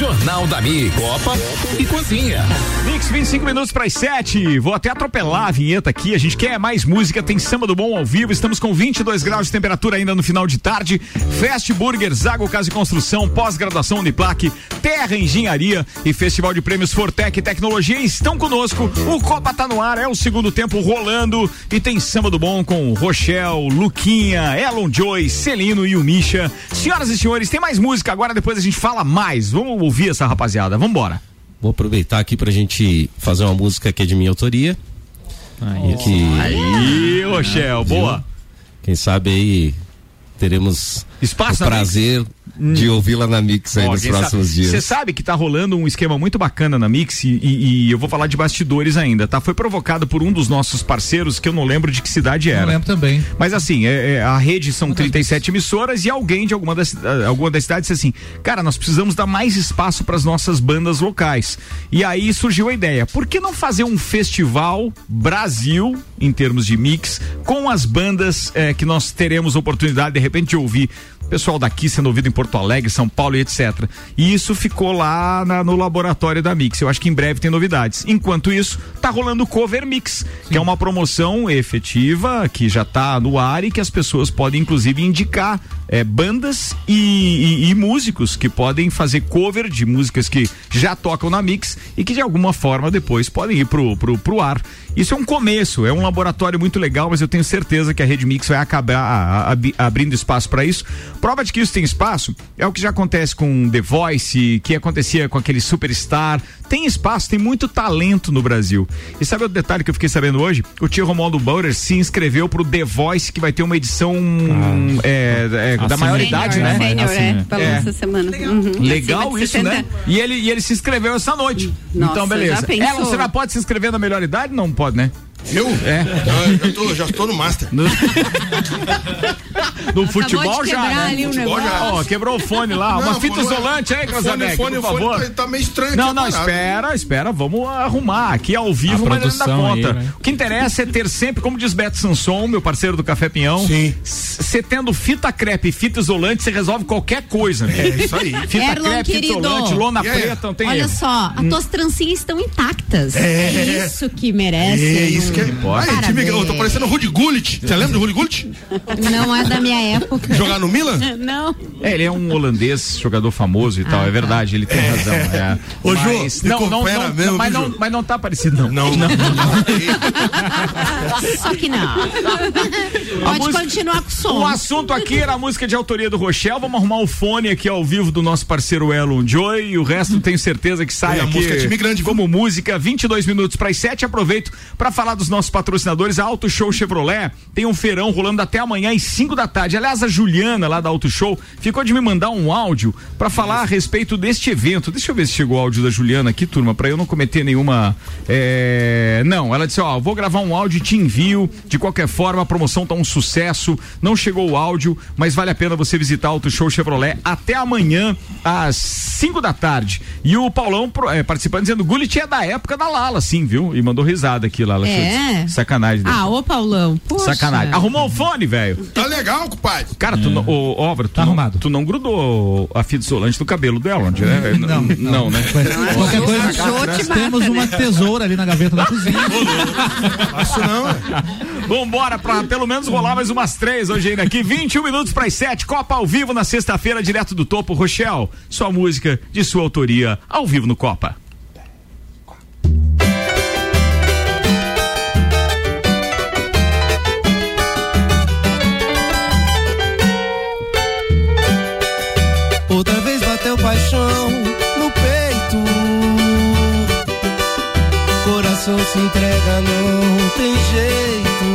Jornal da Mix. Copa e Cozinha. Mix 25 minutos para as 7. Vou até atropelar a vinheta aqui. A gente quer mais música, tem samba do bom ao vivo. Estamos com 22 graus de temperatura ainda no final de tarde. Fast Burger, Zago Casa e Construção, pós-graduação Uniplaque, Terra Engenharia e Festival de Prêmios Fortec Tecnologia estão conosco. O Copa tá no ar, é o segundo tempo rolando e tem samba do bom com Rochelle, Luquinha, Elon Joy, Celino e o Misha. Senhoras e senhores, tem mais música agora, depois a gente fala mais. Vamos ouvir essa rapaziada. Vambora. Vou aproveitar aqui pra gente fazer uma música que é de minha autoria. Aí, que... aí Rochelle, boa. Quem sabe aí teremos Espaço o prazer de ouvi-la na Mix aí Ó, nos próximos sabe, dias. Você sabe que tá rolando um esquema muito bacana na Mix e, e, eu vou falar de bastidores ainda, tá? Foi provocado por um dos nossos parceiros que eu não lembro de que cidade era. Não lembro também. Mas assim, é, é, a rede são 37 emissoras e alguém de alguma das, alguma das cidades disse assim, cara, nós precisamos dar mais espaço para as nossas bandas locais. E aí surgiu a ideia, por que não fazer um festival Brasil, em termos de mix, com as bandas é, que nós teremos oportunidade de repente de ouvir pessoal daqui sendo ouvido em Porto Alegre, São Paulo e etc. E isso ficou lá na- no laboratório da Mix. Eu acho que em breve tem novidades. Enquanto isso, tá rolando o Cover Mix, que é uma promoção efetiva que já tá no ar e que as pessoas podem inclusive indicar eh, bandas e, e- e músicos que podem fazer cover de músicas que já tocam na Mix e que de alguma forma depois podem ir pro, pro, pro ar. Isso é um começo, é um laboratório muito legal, mas eu tenho certeza que a Rede Mix vai acabar a- a- abrindo espaço para isso. Prova de que isso tem espaço é o que já acontece com The Voice, que acontecia com aquele Superstar. Tem espaço, tem muito talento no Brasil. E sabe outro detalhe que eu fiquei sabendo hoje? O tio Romualdo Bauer se inscreveu pro The Voice, que vai ter uma edição é, é, da maioridade, sênior, né? Sênior, Assim, é, falou é. essa semana. Uhum. Legal Acima de isso, né? 60. E ele, e ele se inscreveu essa noite. Nossa, então, beleza. Ela, você já pode se inscrever na melhor idade? Não pode, né? Eu? É. Já, já, tô, já estou no Master. No, no futebol de já, né? ali um Futebol já. Ó, quebrou o fone lá. uma Não, fita fone- isolante aí, o fone- Crasadec, fone- por o fone favor. tá- tá meio estranho Não, aqui a não, espera, espera. Vamos arrumar. Aqui ao vivo, mas não dá produção aí, conta. né? O que interessa é ter sempre, como diz Beto Sanson, meu parceiro do Café Pinhão. Sim. Você tendo fita crepe e fita isolante, você resolve qualquer coisa. né? É isso aí. Fita Erlon, crepe, fita querido. isolante, lona aí? preta, não tem Olha erro. só, as tuas trancinhas estão intactas. É. isso que merece. É isso que é. importa. Aí, time, eu tô parecendo o Rudy Gullit. Você lembra do Rudy Gullit? Não é da minha época. Jogar no Milan? Não. É, ele é um holandês, jogador famoso e tal, é verdade, ele tem razão. É. Ô, Jô, mas, não, não, não, mesmo, mas, não, mas não tá parecido, não. Não, Só que não. A Pode música- continuar com o som. O assunto aqui era a música de autoria do Rochelle. Vamos arrumar o fone aqui ao vivo do nosso parceiro Elon Joy. E o resto tenho certeza que sai E a aqui música é time grande, como música. 22 minutos para as 7. Aproveito para falar dos nossos patrocinadores. A Auto Show Chevrolet tem um feirão rolando até amanhã às 5 da tarde. Aliás, a Juliana lá da Auto Show ficou de me mandar um áudio para falar a respeito deste evento. Deixa eu ver se chegou o áudio da Juliana aqui, turma, para eu não cometer nenhuma. é, Não, ela disse: Ó, vou gravar um áudio e te envio. De qualquer forma, a promoção tá um sucesso. Não chegou o áudio, mas vale a pena você visitar o Auto Show Chevrolet até amanhã às 5 da tarde. E o Paulão é, participando dizendo: Gullit é da época da Lala, sim, viu? E mandou risada aqui ela achou É? Sacanagem. dele. Ah, ô Paulão. Poxa. Sacanagem. Arrumou o fone, velho. Tá legal, compadre. Cara, tu não, ô, Óvaro, tu, não, tu não grudou a fita isolante do cabelo dela, onde, né? Não, não, né? Qualquer coisa, nós temos uma tesoura ali na gaveta da cozinha. Acho não, é. Vambora pra pelo menos rolar mais umas três hoje ainda aqui. 21 minutos para as 7. Copa ao vivo na sexta-feira, direto do topo. Rochelle, sua música de sua autoria, ao vivo no Copa. Coração se entrega, não tem jeito.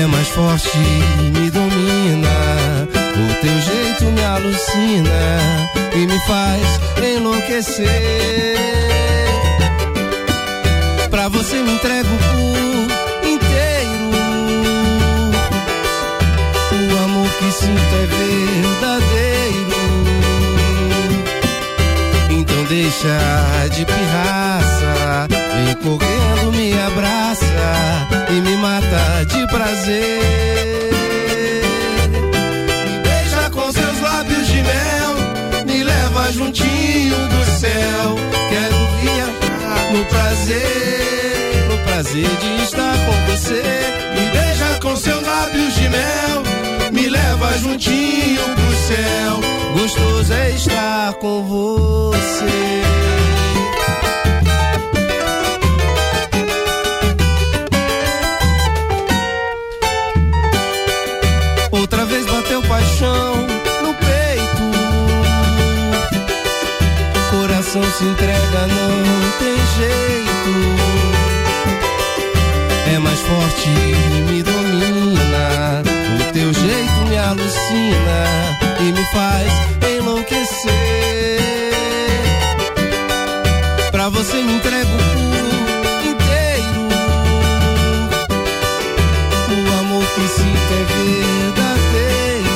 É mais forte, me domina. O teu jeito me alucina e me faz enlouquecer. Pra você me entrego por inteiro. O amor que sinto é verdadeiro. Deixa de pirraça. Vem correndo, me abraça e me mata de prazer. Me beija com seus lábios de mel. Me leva juntinho do céu. Quero viajar no prazer. No prazer de estar com você. Me beija com seus lábios de mel. Me leva juntinho pro céu. Gostoso é estar com você. Outra vez bateu paixão no peito. Coração se entrega, não tem jeito. É mais forte, e me faz enlouquecer. Pra você me entrego inteiro. O amor que sinto é verdadeiro.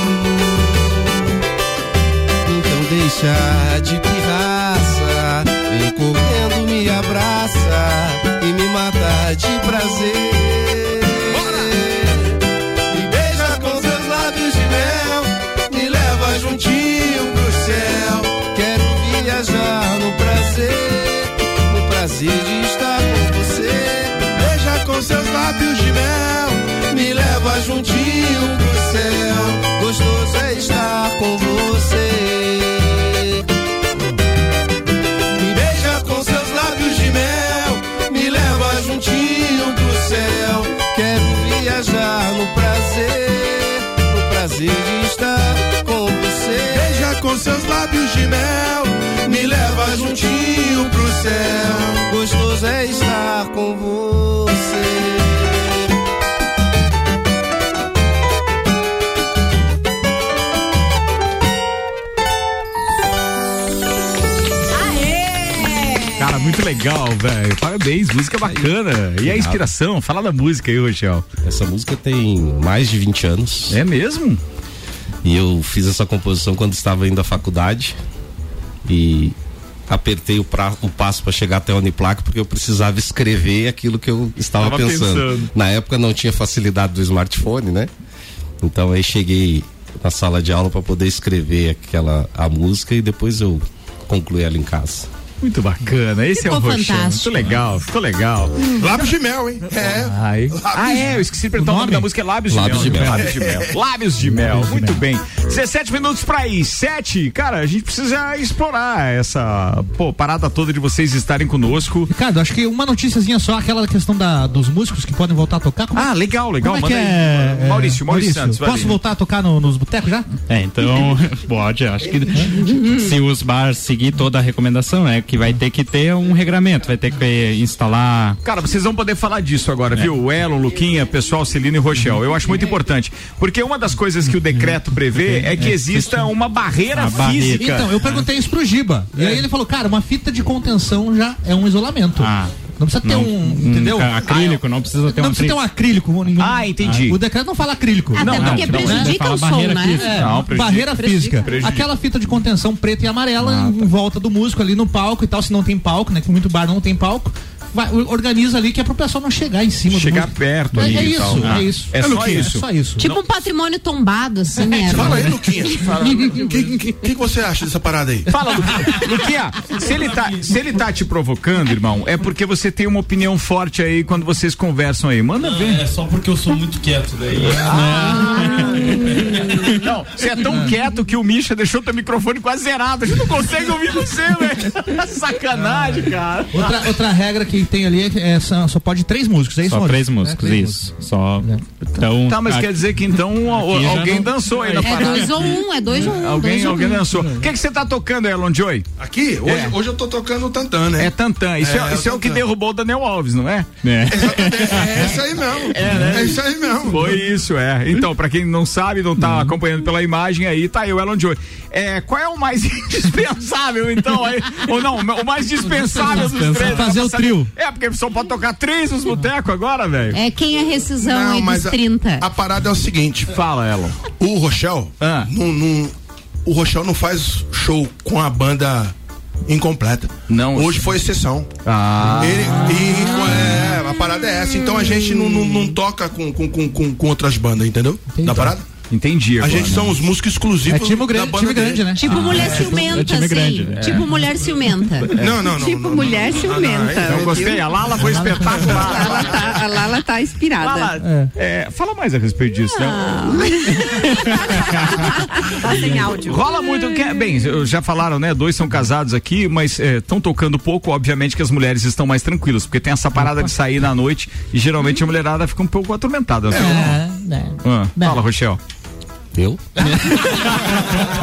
Então deixa de pirraça. Vem correndo, me abraça e me mata de prazer. prazer de estar com você. Beija com seus lábios de mel, me leva juntinho do céu. Gostoso é estar com você. Me beija com seus lábios de mel, me leva juntinho do céu. Quero viajar no prazer, no prazer de estar com seus lábios de mel, me leva juntinho pro céu. Gostoso é estar com você. Cara, muito legal, velho. Parabéns, música bacana. E a inspiração? Fala da música aí, Rochel. Essa música tem mais de 20 anos. É mesmo? E eu fiz essa composição quando estava indo à faculdade. E apertei o, pra, o passo para chegar até a Uniplac porque eu precisava escrever aquilo que eu estava Tava pensando. pensando. Na época não tinha facilidade do smartphone, né? Então aí cheguei na sala de aula para poder escrever aquela a música e depois eu concluí ela em casa. Muito bacana. Esse Ficou é o Rochel. fantástico. Muito legal, ficou legal. Lábios de mel, hein? É. Ai. Ah, é, eu esqueci de perguntar o nome da música, é Lábios de Lábios Mel. de Mel. Lábios de Mel. Lábios de Mel, muito bem. 17 minutos pra ir, 7. Cara, a gente precisa explorar essa pô, parada toda de vocês estarem conosco. Ricardo, acho que uma noticiazinha só, aquela questão da, dos músicos que podem voltar a tocar. Como- Ah, legal, legal. Como é Manda é, aí. é, Maurício, Maurício Santos, vai Posso aí. voltar a tocar no- nos botecos já? É, então pode, acho que se os bars seguir toda a recomendação, é que vai ter que ter um regramento, vai ter que instalar. Cara, vocês vão poder falar disso agora, É. viu? O Elon, Luquinha, pessoal, Celino e Rochel. Eu acho muito importante. Porque uma das coisas que o decreto prevê é que exista uma barreira física. Então, eu perguntei isso pro Giba. E aí ele falou, cara, uma fita de contenção já é um isolamento. Não precisa ter não, um, entendeu? acrílico, não precisa ter não um precisa ter um acrílico. Nenhum. Ah, entendi. O decreto não fala acrílico. Até não, porque não, prejudica não, o som, barreira né? Física. É. Não, prejudica. barreira física. Prejudica. Aquela fita de contenção preta e amarela em volta do músico ali no palco e tal. Se não tem palco, né? Que muito bar não tem palco. Vai- organiza ali que é pro pessoal não chegar em cima Chegar perto é, ali é e isso, tal. é Ah. isso. É só Luquinha, isso. É só isso. Tipo um patrimônio tombado, assim, né? Fala aí, Luquinha. O que, que, que você acha dessa parada aí? Fala, Luquinha. Luquinha, se ele, tá, se ele tá te provocando, irmão, é porque você tem uma opinião forte aí quando vocês conversam aí. Manda Não, ver. é só porque eu sou muito quieto daí. Não, você é tão quieto que o Misha deixou teu microfone quase zerado. A gente não consegue ouvir você, velho. Sacanagem, cara. Outra, outra regra que tem ali é que é, só, só pode três músicos, é isso? Só Maurício? três músicos, É, três isso. Só. Então. Tá, mas a- quer dizer que então Aqui alguém não- dançou aí na É parada. dois ou um, é dois ou um. Alguém, alguém um. dançou. O que que você tá tocando, Elon Joy? Aqui, hoje, É. hoje eu tô tocando o Tantan, né? É Tantan. Isso é, É, isso é o que derrubou o Daniel Alves, não é? É. É isso aí mesmo. É, né? É isso aí mesmo. Foi isso, é. Então, pra quem não sabe, não tá acompanhando pela imagem aí, tá aí o Elon Joy. É, qual é o mais indispensável, então? Aí, ou não, o mais dispensável dos três? Fazer o pra saber- trio. É, porque só pode tocar três nos botecos agora, velho. É quem é rescisão Não, aí dos mas a, 30. a parada é o seguinte. Fala, Elon. O Rochelle, Ah. o Rochelle não faz show com a banda incompleta. Não. Hoje foi exceção. Ah. Ele, e, é, a parada é essa. Então a gente não, não, não toca com, com, com, com, com outras bandas, entendeu? Da parada? Entendi. A agora, gente né? são os músicos exclusivos É time da grande, banda time dele. grande, né? Tipo mulher ciumenta, é time assim. grande, né? Tipo mulher ciumenta. Não, não, não. Tipo não, mulher não, ciumenta. não, Eu gostei, a Lala foi A espetacular. Lala tá, a Lala tá inspirada. Lala, é, fala mais a respeito disso, né? Tá sem áudio. Rola muito. Bem, já falaram, né? Dois são casados aqui, mas estão tocando pouco. Obviamente que as mulheres estão mais tranquilas, porque tem essa parada de sair na noite e geralmente a mulherada fica um pouco atormentada. né? É, é. Ah, fala, Rochel. Eu?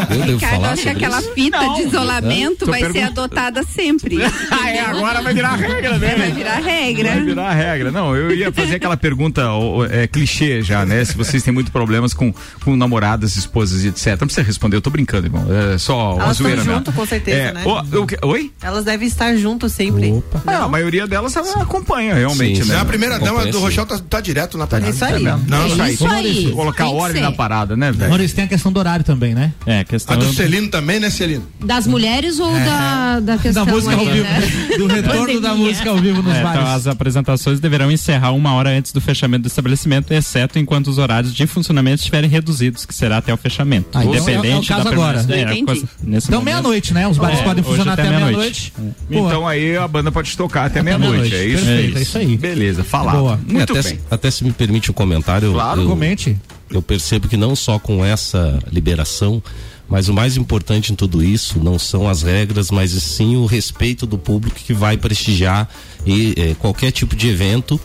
eu devo Ricardo, falar acho que aquela isso? fita Não. de isolamento vai ser adotada sempre. Ah, é, agora vai virar regra, né? Vai virar regra. Vai virar regra. Não, eu ia fazer aquela pergunta é, clichê já, né? Se vocês têm muito problemas com, com namoradas, esposas e etc. Não precisa responder, eu tô brincando, irmão. É só uma Elas estão zoeira mesmo. junto, com certeza, É, né? o- o que- oi? Elas devem estar juntos sempre. Ah, a maioria delas ela acompanha, realmente, Sim, né? A primeira dama do sim. Rochelle tá, tá direto na parada. Isso aí. Não, É isso aí. isso aí. Colocar ordem na parada, né, velho? velho. Maurício, tem a questão do horário também, né? É, questão A do Celino também, né, Celino? Das mulheres ou da, da questão Da música ao aí, vivo. né? Do retorno da música ao vivo nos É, então, bares. as apresentações deverão encerrar uma hora antes do fechamento do estabelecimento, exceto enquanto os horários de funcionamento estiverem reduzidos, que será até o fechamento. Ah, então Independente é é o caso da agora. é, coisa- nesse Então, meia-noite, né? Os bares É, podem funcionar até meia-noite. Boa. Então aí a banda pode tocar até meia-noite, é isso? Perfeito, é isso aí. Beleza, falar. Boa. Muito até, bem. até se me permite um comentário. Claro, eu, comente. Eu percebo que não só com essa liberação, mas o mais importante em tudo isso não são as regras, mas sim o respeito do público que vai prestigiar e, eh, qualquer tipo de evento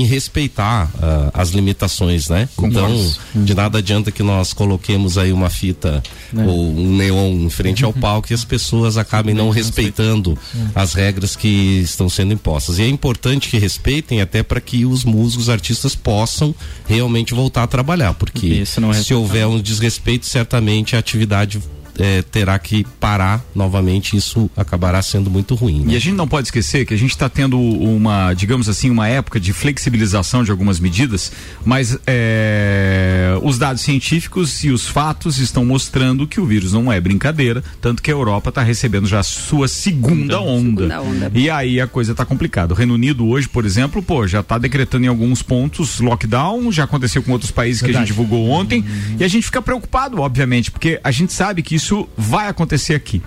em respeitar ah, as limitações, né? Então, de nada adianta que nós coloquemos aí uma fita É. ou um neon em frente ao palco e as pessoas acabem não respeitando as regras que estão sendo impostas. E é importante que respeitem até para que os músicos, artistas possam realmente voltar a trabalhar, porque é se houver um desrespeito, certamente a atividade eh, terá que parar novamente. Isso acabará sendo muito ruim. né? E a gente não pode esquecer que a gente está tendo uma, digamos assim, uma época de flexibilização de algumas medidas, mas é, os dados científicos e os fatos estão mostrando que o vírus não é brincadeira, tanto que a Europa está recebendo já a sua segunda onda. Segunda onda. E aí a coisa está complicada. O Reino Unido hoje, por exemplo, pô, já está decretando em alguns pontos lockdown, já aconteceu com outros países que a Verdade. gente divulgou ontem, e a gente fica preocupado, obviamente, porque a gente sabe que isso vai acontecer aqui.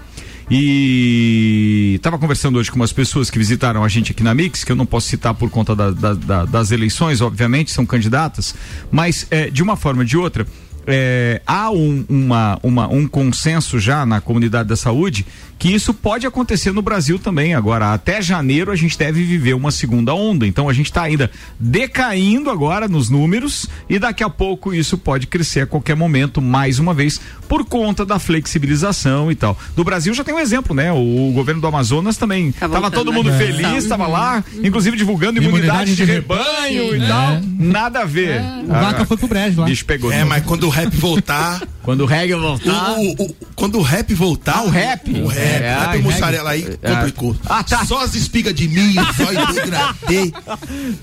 E estava conversando hoje com umas pessoas que visitaram a gente aqui na Mix, que eu não posso citar por conta da- da- da- das eleições, obviamente, são candidatas, mas eh, de uma forma ou de outra, eh, há um, uma, uma- um consenso já na comunidade da saúde que isso pode acontecer no Brasil também. Agora, até janeiro a gente deve viver uma segunda onda. Então a gente está ainda decaindo agora nos números e daqui a pouco isso pode crescer a qualquer momento, mais uma vez, por conta da flexibilização e tal. Do Brasil já tem um exemplo, né? O, governo do Amazonas também Tá tava todo mundo né? feliz, Tá. estava lá, inclusive divulgando imunidade, Imunidade de de rebanho rebanho, e né? tal. Nada a ver. O Vaca foi pro brejo lá. Bicho pegou. É, mas quando o rap voltar. Quando o reggae voltar. o- o- o- quando o rap voltar. Ah, o rap? O rap. É, o rap é mussarela aí É. complicou. Ah, tá. Só as espigas de milho, só degradê.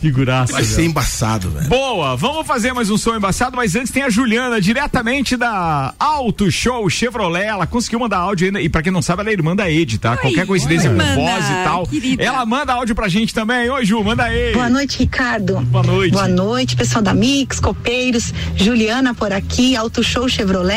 Figuraça. Vai ser embaçado, velho. Boa, vamos fazer mais um som embaçado, mas antes tem a Juliana, diretamente da Auto Show Chevrolet. Ela conseguiu mandar áudio ainda. E pra quem não sabe, ela é irmã da Ed, tá? Qualquer coincidência oi, com voz e tal. querida. Ela manda áudio pra gente também. Oi, Ju, manda aí. Boa noite, Ricardo. Boa noite. Boa noite, pessoal da Mix, copeiros, Juliana por aqui, Auto Show Chevrolet.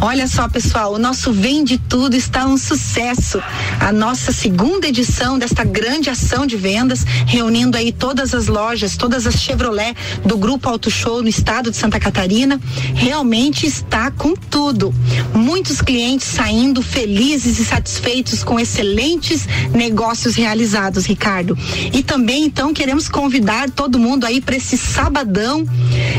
Olha só, pessoal, o nosso Vende Tudo está um sucesso. A nossa segunda edição desta grande ação de vendas, reunindo aí todas as lojas, todas as Chevrolet do Grupo Auto Show no estado de Santa Catarina, realmente está com tudo. Muitos clientes saindo felizes e satisfeitos com excelentes negócios realizados, Ricardo. E também, então, queremos convidar todo mundo aí para esse sabadão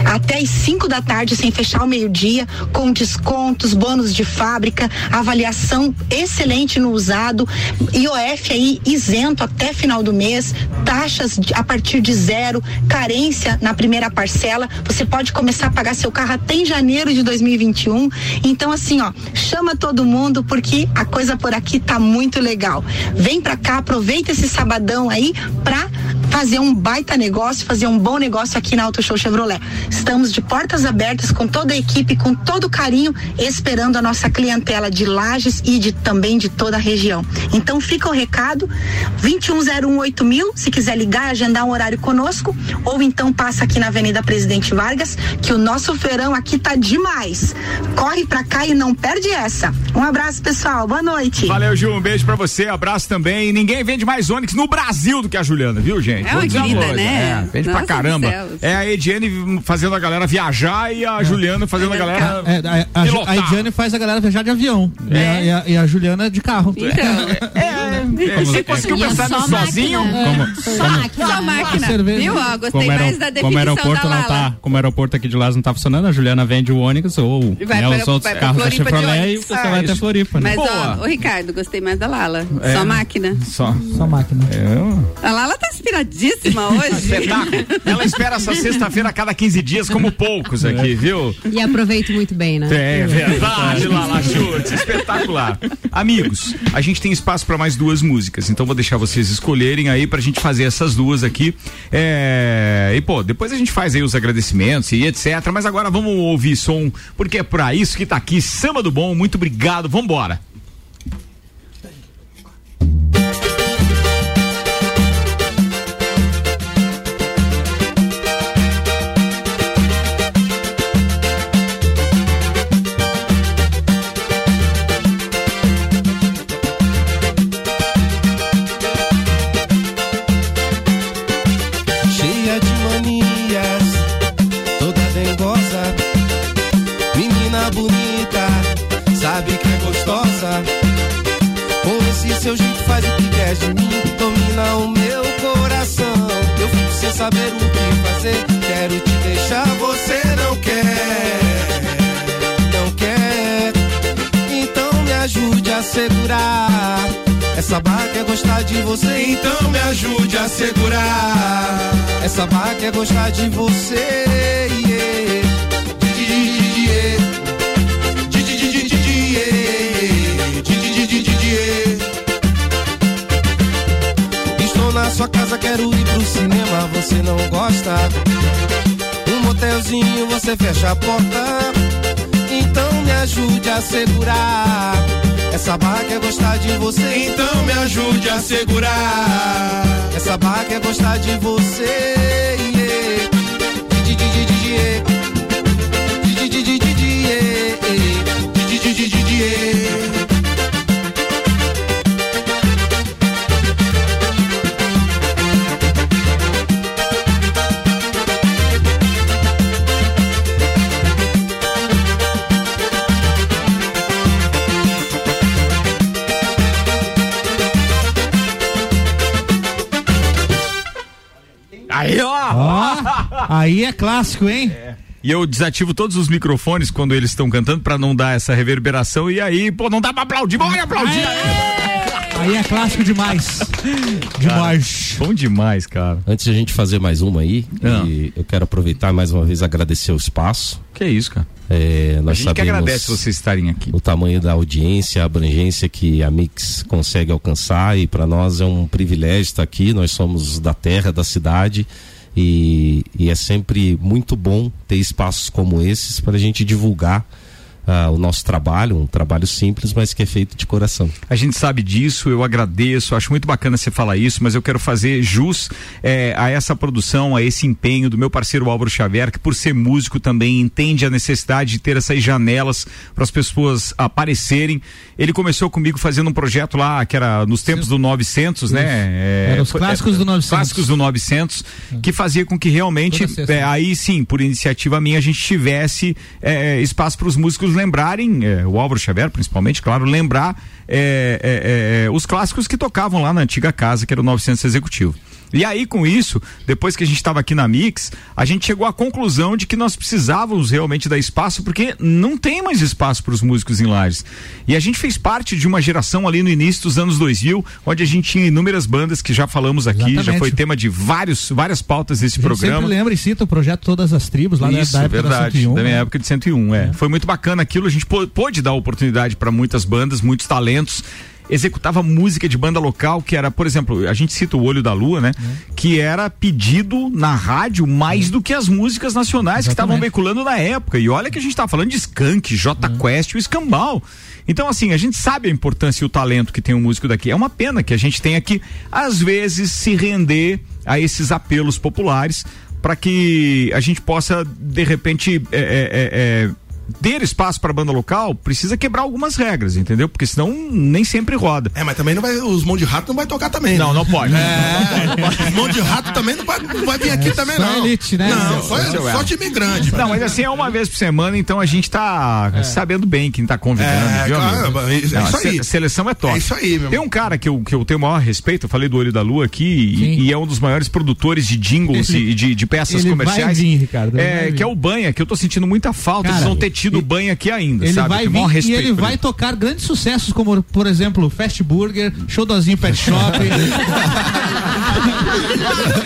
até as 5 da tarde, sem fechar o meio-dia, com descontos, bônus de fábrica, avaliação excelente no usado, IOF aí isento até final do mês, taxas a partir de zero, carência na primeira parcela. Você pode começar a pagar seu carro até em janeiro de 2021. Então, assim, ó, chama todo mundo porque a coisa por aqui tá muito legal. Vem pra cá, aproveita esse sabadão aí pra fazer um baita negócio, fazer um bom negócio aqui na Auto Show Chevrolet. Estamos de portas abertas com toda a equipe, com todo carinho, esperando a nossa clientela de Lages e de, também de toda a região. Então fica o recado, 21018000, mil, se quiser ligar, agendar um horário conosco, ou então passa aqui na Avenida Presidente Vargas, que o nosso feirão aqui tá demais. Corre pra cá e não perde essa. Um abraço, pessoal. Boa noite. Valeu, Ju. Um beijo pra você, abraço também. Ninguém vende mais Onix no Brasil do que a Juliana, viu, gente? É uma Vou querida, coisa. né? É, vende pra Nossa caramba. do céu. É a Ediane fazendo a galera viajar e a Juliana fazendo a galera. É, a, a, a, pilotar. Ediane faz a galera viajar de avião. E, a, e, a, e a Juliana de carro. É, você conseguiu é pensar só nisso sozinho? Como, Só máquina. Só máquina. cerveja. Viu? Ó, gostei como, mais da como definição aeroporto da não tá, como o aeroporto aqui de Lages não tá funcionando, a Juliana vende o Onix ou Vai né, pra- os outros pra carros da Chevrolet e você Ah, vai até isso. Floripa, né? Mas, ó, Ricardo, gostei mais da Lala. É. Só máquina. Só. Só máquina. É, A Lala tá inspirada, animadíssima hoje. Espetáculo. Ela espera essa sexta-feira a cada 15 dias, como poucos aqui, viu? E aproveito muito bem, né? É verdade, Lala Schultz, espetacular. Amigos, a gente tem espaço para mais duas músicas, então vou deixar vocês escolherem aí pra gente fazer essas duas aqui. É... E pô, depois a gente faz aí os agradecimentos e etc. Mas agora vamos ouvir som, porque é pra isso que tá aqui Samba do Bom. Muito obrigado, vambora. Seu jeito faz o que quer de mim, domina o meu coração. Eu fico sem saber o que fazer, quero te deixar, você não quer, não quer. Então me ajude a segurar. Essa barra quer gostar de você, então me ajude a segurar. Essa barra quer gostar de você. yeah. Sua casa, quero ir pro cinema, você não gosta. Um motelzinho, você fecha a porta. Então me ajude a segurar. Essa barra quer gostar de você, então me ajude a segurar. Essa barra quer gostar de você. yeah. Aí é clássico, hein? E eu desativo todos os microfones quando eles estão cantando pra não dar essa reverberação. E aí, pô, não dá pra aplaudir. Bora aplaudir! Aí é clássico demais. Demais. Bom demais, cara. Antes de a gente fazer mais uma aí, e eu quero aproveitar mais uma vez agradecer o espaço. Que isso, cara. É, nós A gente que agradece vocês estarem aqui. O tamanho da audiência, a abrangência que a Mix consegue alcançar e para nós é um privilégio estar aqui. Nós somos da terra, da cidade e, e é sempre muito bom ter espaços como esses para a gente divulgar ah, o nosso trabalho, um trabalho simples, mas que é feito de coração. A gente sabe disso, eu agradeço, acho muito bacana você falar isso, mas eu quero fazer jus eh, a essa produção, a esse empenho do meu parceiro Álvaro Xavier, que por ser músico também entende a necessidade de ter essas janelas para as pessoas aparecerem. Ele começou comigo fazendo um projeto lá, que era nos tempos do 900, né? Eh, Era os foi- clássicos eh, do 900. Clássicos do 900, que fazia com que realmente, eh, né? aí sim, por iniciativa minha, a gente tivesse eh, espaço para os músicos lembrarem, eh, o Álvaro Xavier principalmente, claro, lembrar eh, os clássicos que tocavam lá na antiga casa, que era o 900 Executivo. E aí, com isso, depois que a gente estava aqui na Mix, a gente chegou à conclusão de que nós precisávamos realmente dar espaço, porque não tem mais espaço para os músicos em Lages. E a gente fez parte de uma geração ali no início dos anos 2000, onde a gente tinha inúmeras bandas que já falamos aqui, já Exatamente. foi tema de vários, várias pautas desse A gente programa. sempre lembra e cita o projeto Todas as Tribos, lá da- Isso, da época verdade, da 101. da minha né? época de 101, é. Foi muito bacana aquilo, a gente pô- pôde dar oportunidade para muitas bandas, muitos talentos. Executava música de banda local, que era, por exemplo, a gente cita o Olho da Lua, né? Que era pedido na rádio mais do que as músicas nacionais que estavam Exatamente. veiculando na época. E olha que a gente tava falando de Skank, J Quest e o Escambau. Então, assim, a gente sabe a importância e o talento que tem um músico daqui. É uma pena que a gente tenha que, às vezes, se render a esses apelos populares para que a gente possa, de repente, é, é, é, é, ter espaço para banda local, precisa quebrar algumas regras, entendeu? Porque senão nem sempre roda. É, mas também não vai, os mão de rato não vai tocar também. Não, né? não pode. É, os mão de rato também não vai, não vai vir aqui também, só não. elite, né? Não, Esse só, é o só time grande. Não, mas assim é uma vez por semana, então a gente tá sabendo bem quem tá convidando, É, viu? amigo? caramba, é isso Não, a aí. se- seleção é top. É isso aí, meu Tem um cara que eu, que eu tenho o maior respeito, eu falei do Olho da Lua aqui, e, e é um dos maiores produtores de jingles Ele- e de, de peças ele comerciais. vai vir, Ricardo, É, vai vir. que é o Banha, que eu tô sentindo muita falta Cara, de não ter tido banha aqui ainda, Ele sabe? vai vir maior e respeito ele por vai tocar grandes sucessos, como, por exemplo, Fast Burger, Showdozinho Pet Shop.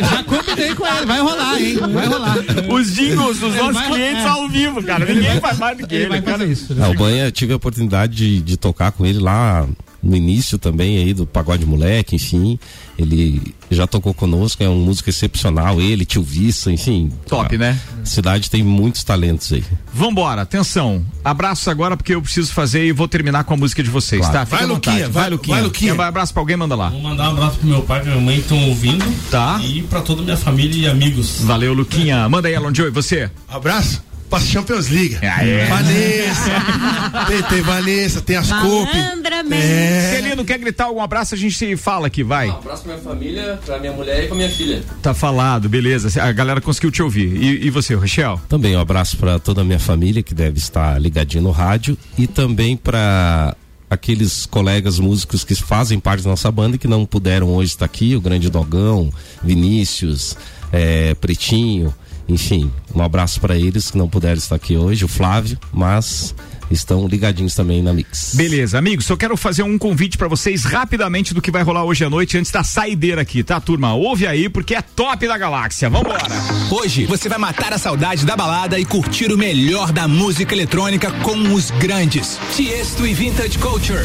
Já combinei com ele, vai rolar, hein? Vai rolar. Os jingles dos nossos vai- clientes é. ao vivo, cara. Ninguém faz mais do que Ele ele. vai cara. fazer isso. Ah, o Banha, eu tive a oportunidade de, de tocar com ele lá no início também aí do Pagode Moleque, enfim. Ele já tocou conosco, é um músico excepcional, ele, Tio Vissa, enfim. Top, a né? cidade tem muitos talentos aí. Vambora, atenção. Abraços agora porque eu preciso fazer e vou terminar com a música de vocês, Claro. tá? Fica Vai. Luquinha, vai, Luquinha. vai, Luquinha. Um abraço pra alguém, manda lá. Vou mandar um abraço pro meu pai e pra minha mãe que estão ouvindo. Tá. E pra toda a minha família e amigos. Valeu, Luquinha. Manda aí, Alon Joe, e você? Abraço pra Champions League. Aê. Vanessa. tem, tem Vanessa, tem as. Malandramente. É. Celino, quer gritar algum abraço? A gente se fala aqui, vai. Um abraço pra minha família, pra minha mulher e pra minha filha. Tá falado, beleza. A galera conseguiu te ouvir. E, e você, Rochelle? Também um abraço para toda a minha família que deve estar ligadinho no rádio e também para aqueles colegas músicos que fazem parte da nossa banda e que não puderam hoje estar aqui, o Grande Dogão, Vinícius, eh, Pretinho, enfim, um abraço para eles que não puderam estar aqui hoje, o Flávio, mas estão ligadinhos também na Mix. Beleza, amigos, só quero fazer um convite pra vocês rapidamente do que vai rolar hoje à noite antes da saideira aqui, tá, turma? Ouve aí porque é top da galáxia. Vambora! Hoje você vai matar a saudade da balada e curtir o melhor da música eletrônica com os grandes. Tiesto e Vintage Culture.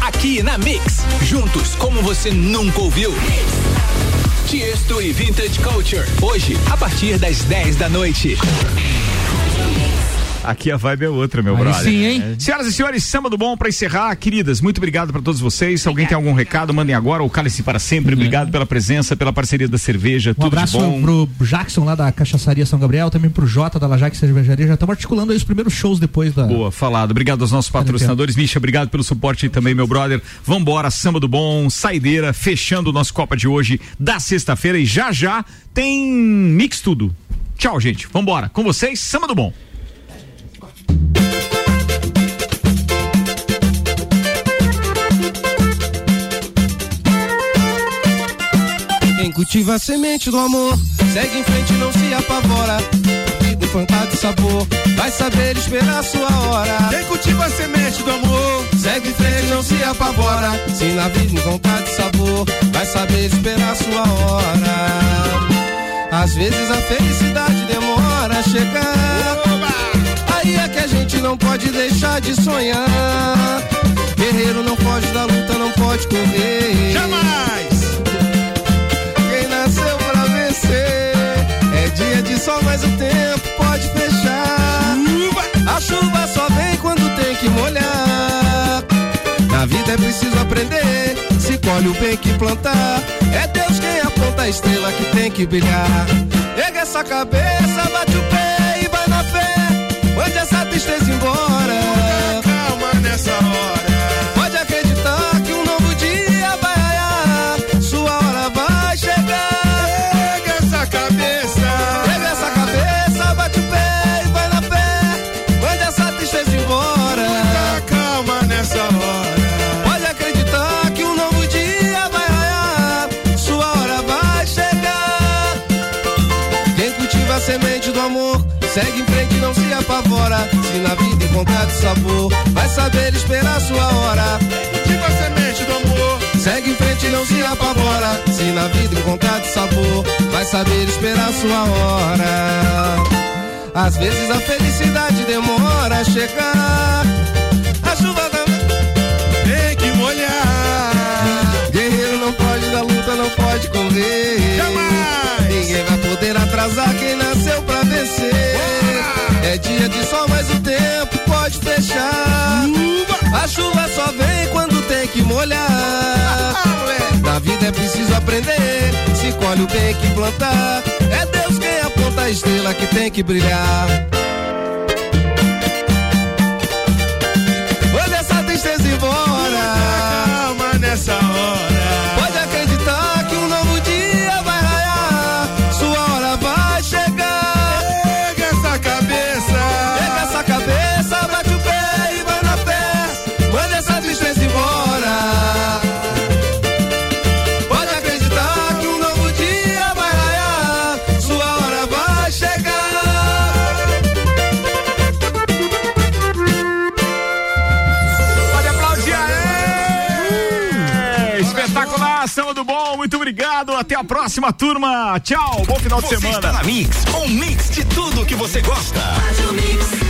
Aqui na Mix, juntos como você nunca ouviu. Tiesto e Vintage Culture. Hoje, a partir das 10 da noite. Aqui a vibe é outra, meu Aí brother. sim, hein? É. Senhoras e senhores, samba do bom pra encerrar. Queridas, muito obrigado pra todos vocês. Se alguém tem algum recado, mandem agora ou cale-se para sempre. Obrigado pela presença, pela parceria da cerveja. Um tudo abraço de bom. pro Jackson lá da Cachaçaria São Gabriel, também pro Jota da Lajac Cervejaria. Já estamos articulando aí os primeiros shows depois da. Boa, falado. Obrigado aos nossos patrocinadores. Misha, obrigado pelo suporte aí também, meu brother. Vambora, samba do bom, saideira, fechando o nosso Copa de hoje da sexta-feira e já já tem mix tudo. Tchau, gente. Vambora. Com vocês, samba do bom. Quem cultiva a semente do amor, segue em frente, não se apavora. Vida encantada de sabor, vai saber esperar a sua hora. Quem cultiva a semente do amor, Segue em frente, não se apavora. Se na vida encontrar de sabor, vai saber esperar a sua hora. Às vezes a felicidade demora a chegar. Aí é que a gente não pode deixar de sonhar. Guerreiro não pode da luta, não pode correr. jamais. Dia de sol, mas o tempo pode fechar. A chuva só vem quando tem que molhar. Na vida é preciso aprender. Se colhe o bem que plantar. É Deus quem aponta a estrela que tem que brilhar. Pega essa cabeça, bate o pé e vai na fé. Mande essa tristeza embora. Calma nessa hora. Segue em frente não se apavora. Se na vida encontrar de sabor, vai saber esperar sua hora. Cultiva a semente do amor. Segue em frente não se apavora. Se na vida encontrar de sabor, vai saber esperar sua hora. Às vezes a felicidade demora a chegar. A chuva da... Tem que molhar. Guerreiro não pode dar luta, não pode correr. Jamais. Poder atrasar quem nasceu pra vencer. É dia de sol, mas o tempo pode fechar. A chuva só vem quando tem que molhar. Na vida é preciso aprender. Se colhe o bem que plantar. É Deus quem aponta a estrela que tem que brilhar. Manda essa tristeza embora. Calma nessa hora. Obrigado. Até a próxima, turma. Tchau. Bom final de Você semana. está na Mix, um mix de tudo que você gosta. Faz o mix.